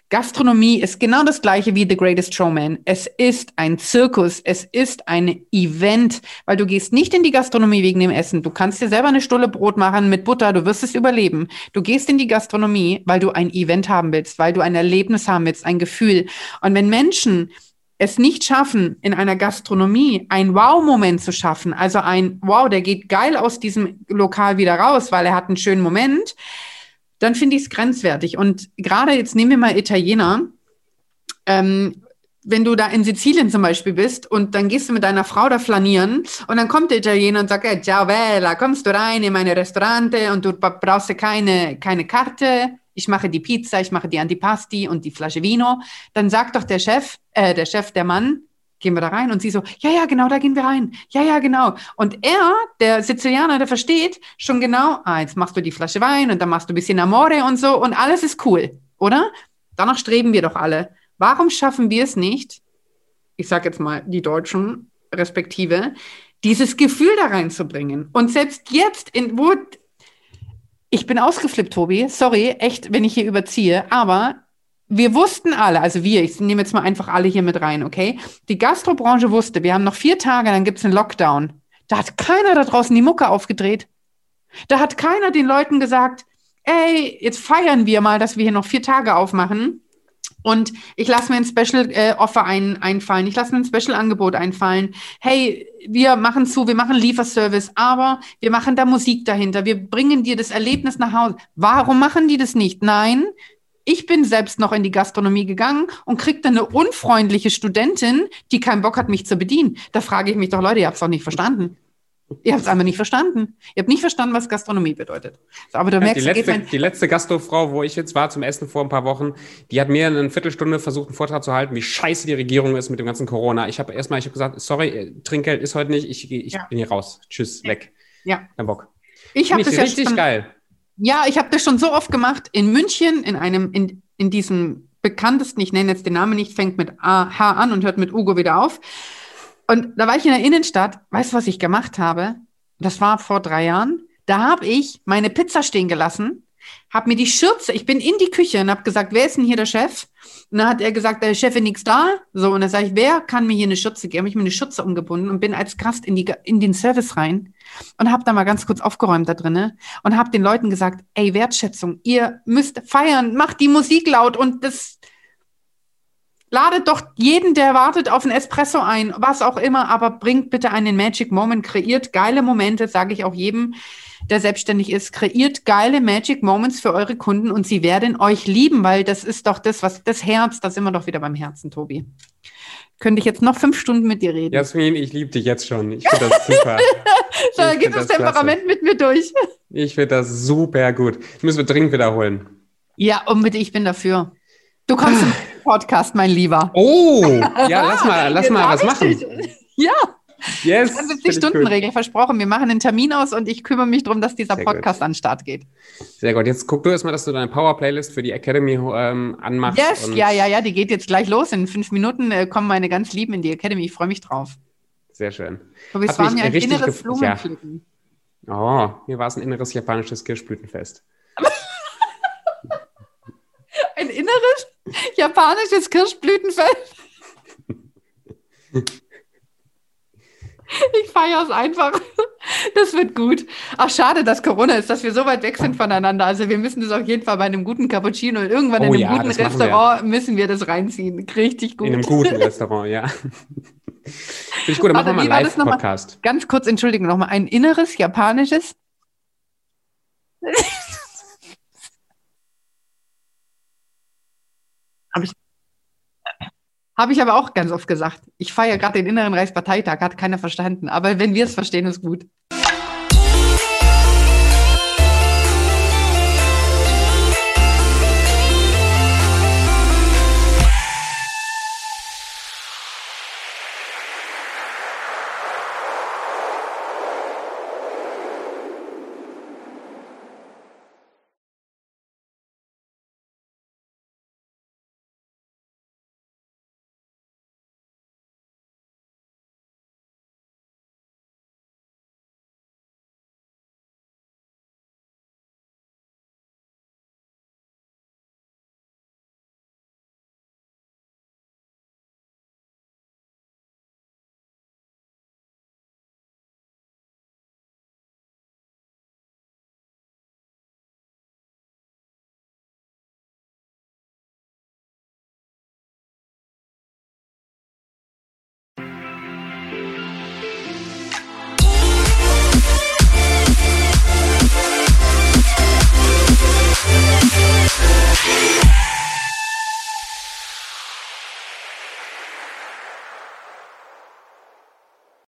Gastronomie ist genau das gleiche wie The Greatest Showman. Es ist ein Zirkus, es ist ein Event, weil du gehst nicht in die Gastronomie wegen dem Essen. Du kannst dir selber eine Stulle Brot machen mit Butter, du wirst es überleben. Du gehst in die Gastronomie, weil du ein Event haben willst, weil du ein Erlebnis haben willst, ein Gefühl. Und wenn Menschen es nicht schaffen, in einer Gastronomie ein Wow-Moment zu schaffen, also ein Wow, der geht geil aus diesem Lokal wieder raus, weil er hat einen schönen Moment, dann finde ich es grenzwertig. Und gerade jetzt nehmen wir mal Italiener. Ähm, wenn du da in Sizilien zum Beispiel bist und dann gehst du mit deiner Frau da flanieren und dann kommt der Italiener und sagt, hey, ciao Bella, kommst du rein in meine Restaurante und du brauchst keine, keine Karte, ich mache die Pizza, ich mache die Antipasti und die Flasche Vino, dann sagt doch der Chef, äh, der Chef, der Mann, gehen wir da rein? Und sie so, ja, ja, genau, da gehen wir rein. Ja, ja, genau. Und er, der Sizilianer, der versteht schon genau, ah, jetzt machst du die Flasche Wein und dann machst du ein bisschen Amore und so und alles ist cool, oder? Danach streben wir doch alle. Warum schaffen wir es nicht, ich sage jetzt mal die Deutschen respektive, dieses Gefühl da reinzubringen? Und selbst jetzt, in, wo ich bin ausgeflippt, Tobi. Sorry, echt, wenn ich hier überziehe. Aber wir wussten alle, also wir, ich nehme jetzt mal einfach alle hier mit rein, okay? Die Gastrobranche wusste, wir haben noch vier Tage, dann gibt es einen Lockdown. Da hat keiner da draußen die Mucke aufgedreht. Da hat keiner den Leuten gesagt, ey, jetzt feiern wir mal, dass wir hier noch vier Tage aufmachen. Und ich lasse mir ein Special äh, Offer ein, einfallen. Ich lasse mir ein Special Angebot einfallen. Hey, wir machen zu, wir machen Lieferservice, aber wir machen da Musik dahinter. Wir bringen dir das Erlebnis nach Hause. Warum machen die das nicht? Nein, ich bin selbst noch in die Gastronomie gegangen und kriegte eine unfreundliche Studentin, die keinen Bock hat, mich zu bedienen. Da frage ich mich doch, Leute, ihr habt es doch nicht verstanden. Ihr habt es einfach nicht verstanden. Ihr habt nicht verstanden, was Gastronomie bedeutet. So, aber du ja, merkst, die letzte, die letzte Gastrofrau, wo ich jetzt war zum Essen vor ein paar Wochen, die hat mir eine Viertelstunde versucht, einen Vortrag zu halten, wie scheiße die Regierung ist mit dem ganzen Corona. Ich habe erstmal, ich habe gesagt, sorry, äh, Trinkgeld ist heute nicht, ich, ich ja. bin hier raus. Tschüss, ja. weg. Ja. Kein Bock. Ich habe das richtig schon, geil. Ja, ich habe das schon so oft gemacht. In München, in einem, in, in diesem bekanntesten, ich nenne jetzt den Namen nicht, fängt mit A, H an und hört mit Ugo wieder auf. Und da war ich in der Innenstadt. Weißt du, was ich gemacht habe? Das war vor drei Jahren. Da habe ich meine Pizza stehen gelassen habe mir die Schürze, ich bin in die Küche und habe gesagt, wer ist denn hier der Chef? Und dann hat er gesagt, der Chef ist nichts da. So, und dann sage ich, wer kann mir hier eine Schürze geben? Habe ich mir eine Schürze umgebunden und bin als Gast in, die, in den Service rein und habe da mal ganz kurz aufgeräumt da drinne und habe den Leuten gesagt, ey, Wertschätzung, ihr müsst feiern, macht die Musik laut und das ladet doch jeden, der wartet, auf ein Espresso ein, was auch immer, aber bringt bitte einen Magic Moment, kreiert geile Momente, sage ich auch jedem, der selbstständig ist, kreiert geile Magic Moments für eure Kunden und sie werden euch lieben, weil das ist doch das, was das Herz, da sind wir doch wieder beim Herzen, Tobi. Könnte ich jetzt noch fünf Stunden mit dir reden. Jasmin, ich liebe dich jetzt schon. Ich finde das super. so, dann geht das, das Temperament klasse. mit mir durch. Ich finde das super gut. Das müssen wir dringend wiederholen. Ja, unbedingt, ich bin dafür. Du kommst im Podcast, mein Lieber. Oh, (laughs) ja, lass mal, lass mal was machen. Ja. Yes, 70-Stunden-Regel versprochen. Wir machen einen Termin aus und ich kümmere mich darum, dass dieser Sehr Podcast gut. an den Start geht. Sehr gut. Jetzt guck du erstmal, dass du deine Power-Playlist für die Academy ähm, anmachst. Yes, ja, ja, ja. Die geht jetzt gleich los. In fünf Minuten äh, kommen meine ganz Lieben in die Academy. Ich freue mich drauf. Sehr schön. So, es war mir ein inneres Blumenpflücken. Ja. Oh, mir war es ein inneres japanisches Kirschblütenfest. Inneres japanisches Kirschblütenfest? (laughs) Ich feiere es einfach. Das wird gut. Ach, schade, dass Corona ist, dass wir so weit weg sind voneinander. Also wir müssen das auf jeden Fall bei einem guten Cappuccino und irgendwann oh, in einem ja, guten Restaurant wir. müssen wir das reinziehen. Richtig gut. In einem guten (laughs) Restaurant, ja. Finde ich gut, dann machen wir mal einen Live-Podcast. Ganz kurz, Entschuldigung, nochmal. Ein inneres japanisches. (laughs) Habe ich habe ich aber auch ganz oft gesagt. Ich feiere gerade den inneren Reichsparteitag, hat keiner verstanden. Aber wenn wir es verstehen, ist gut.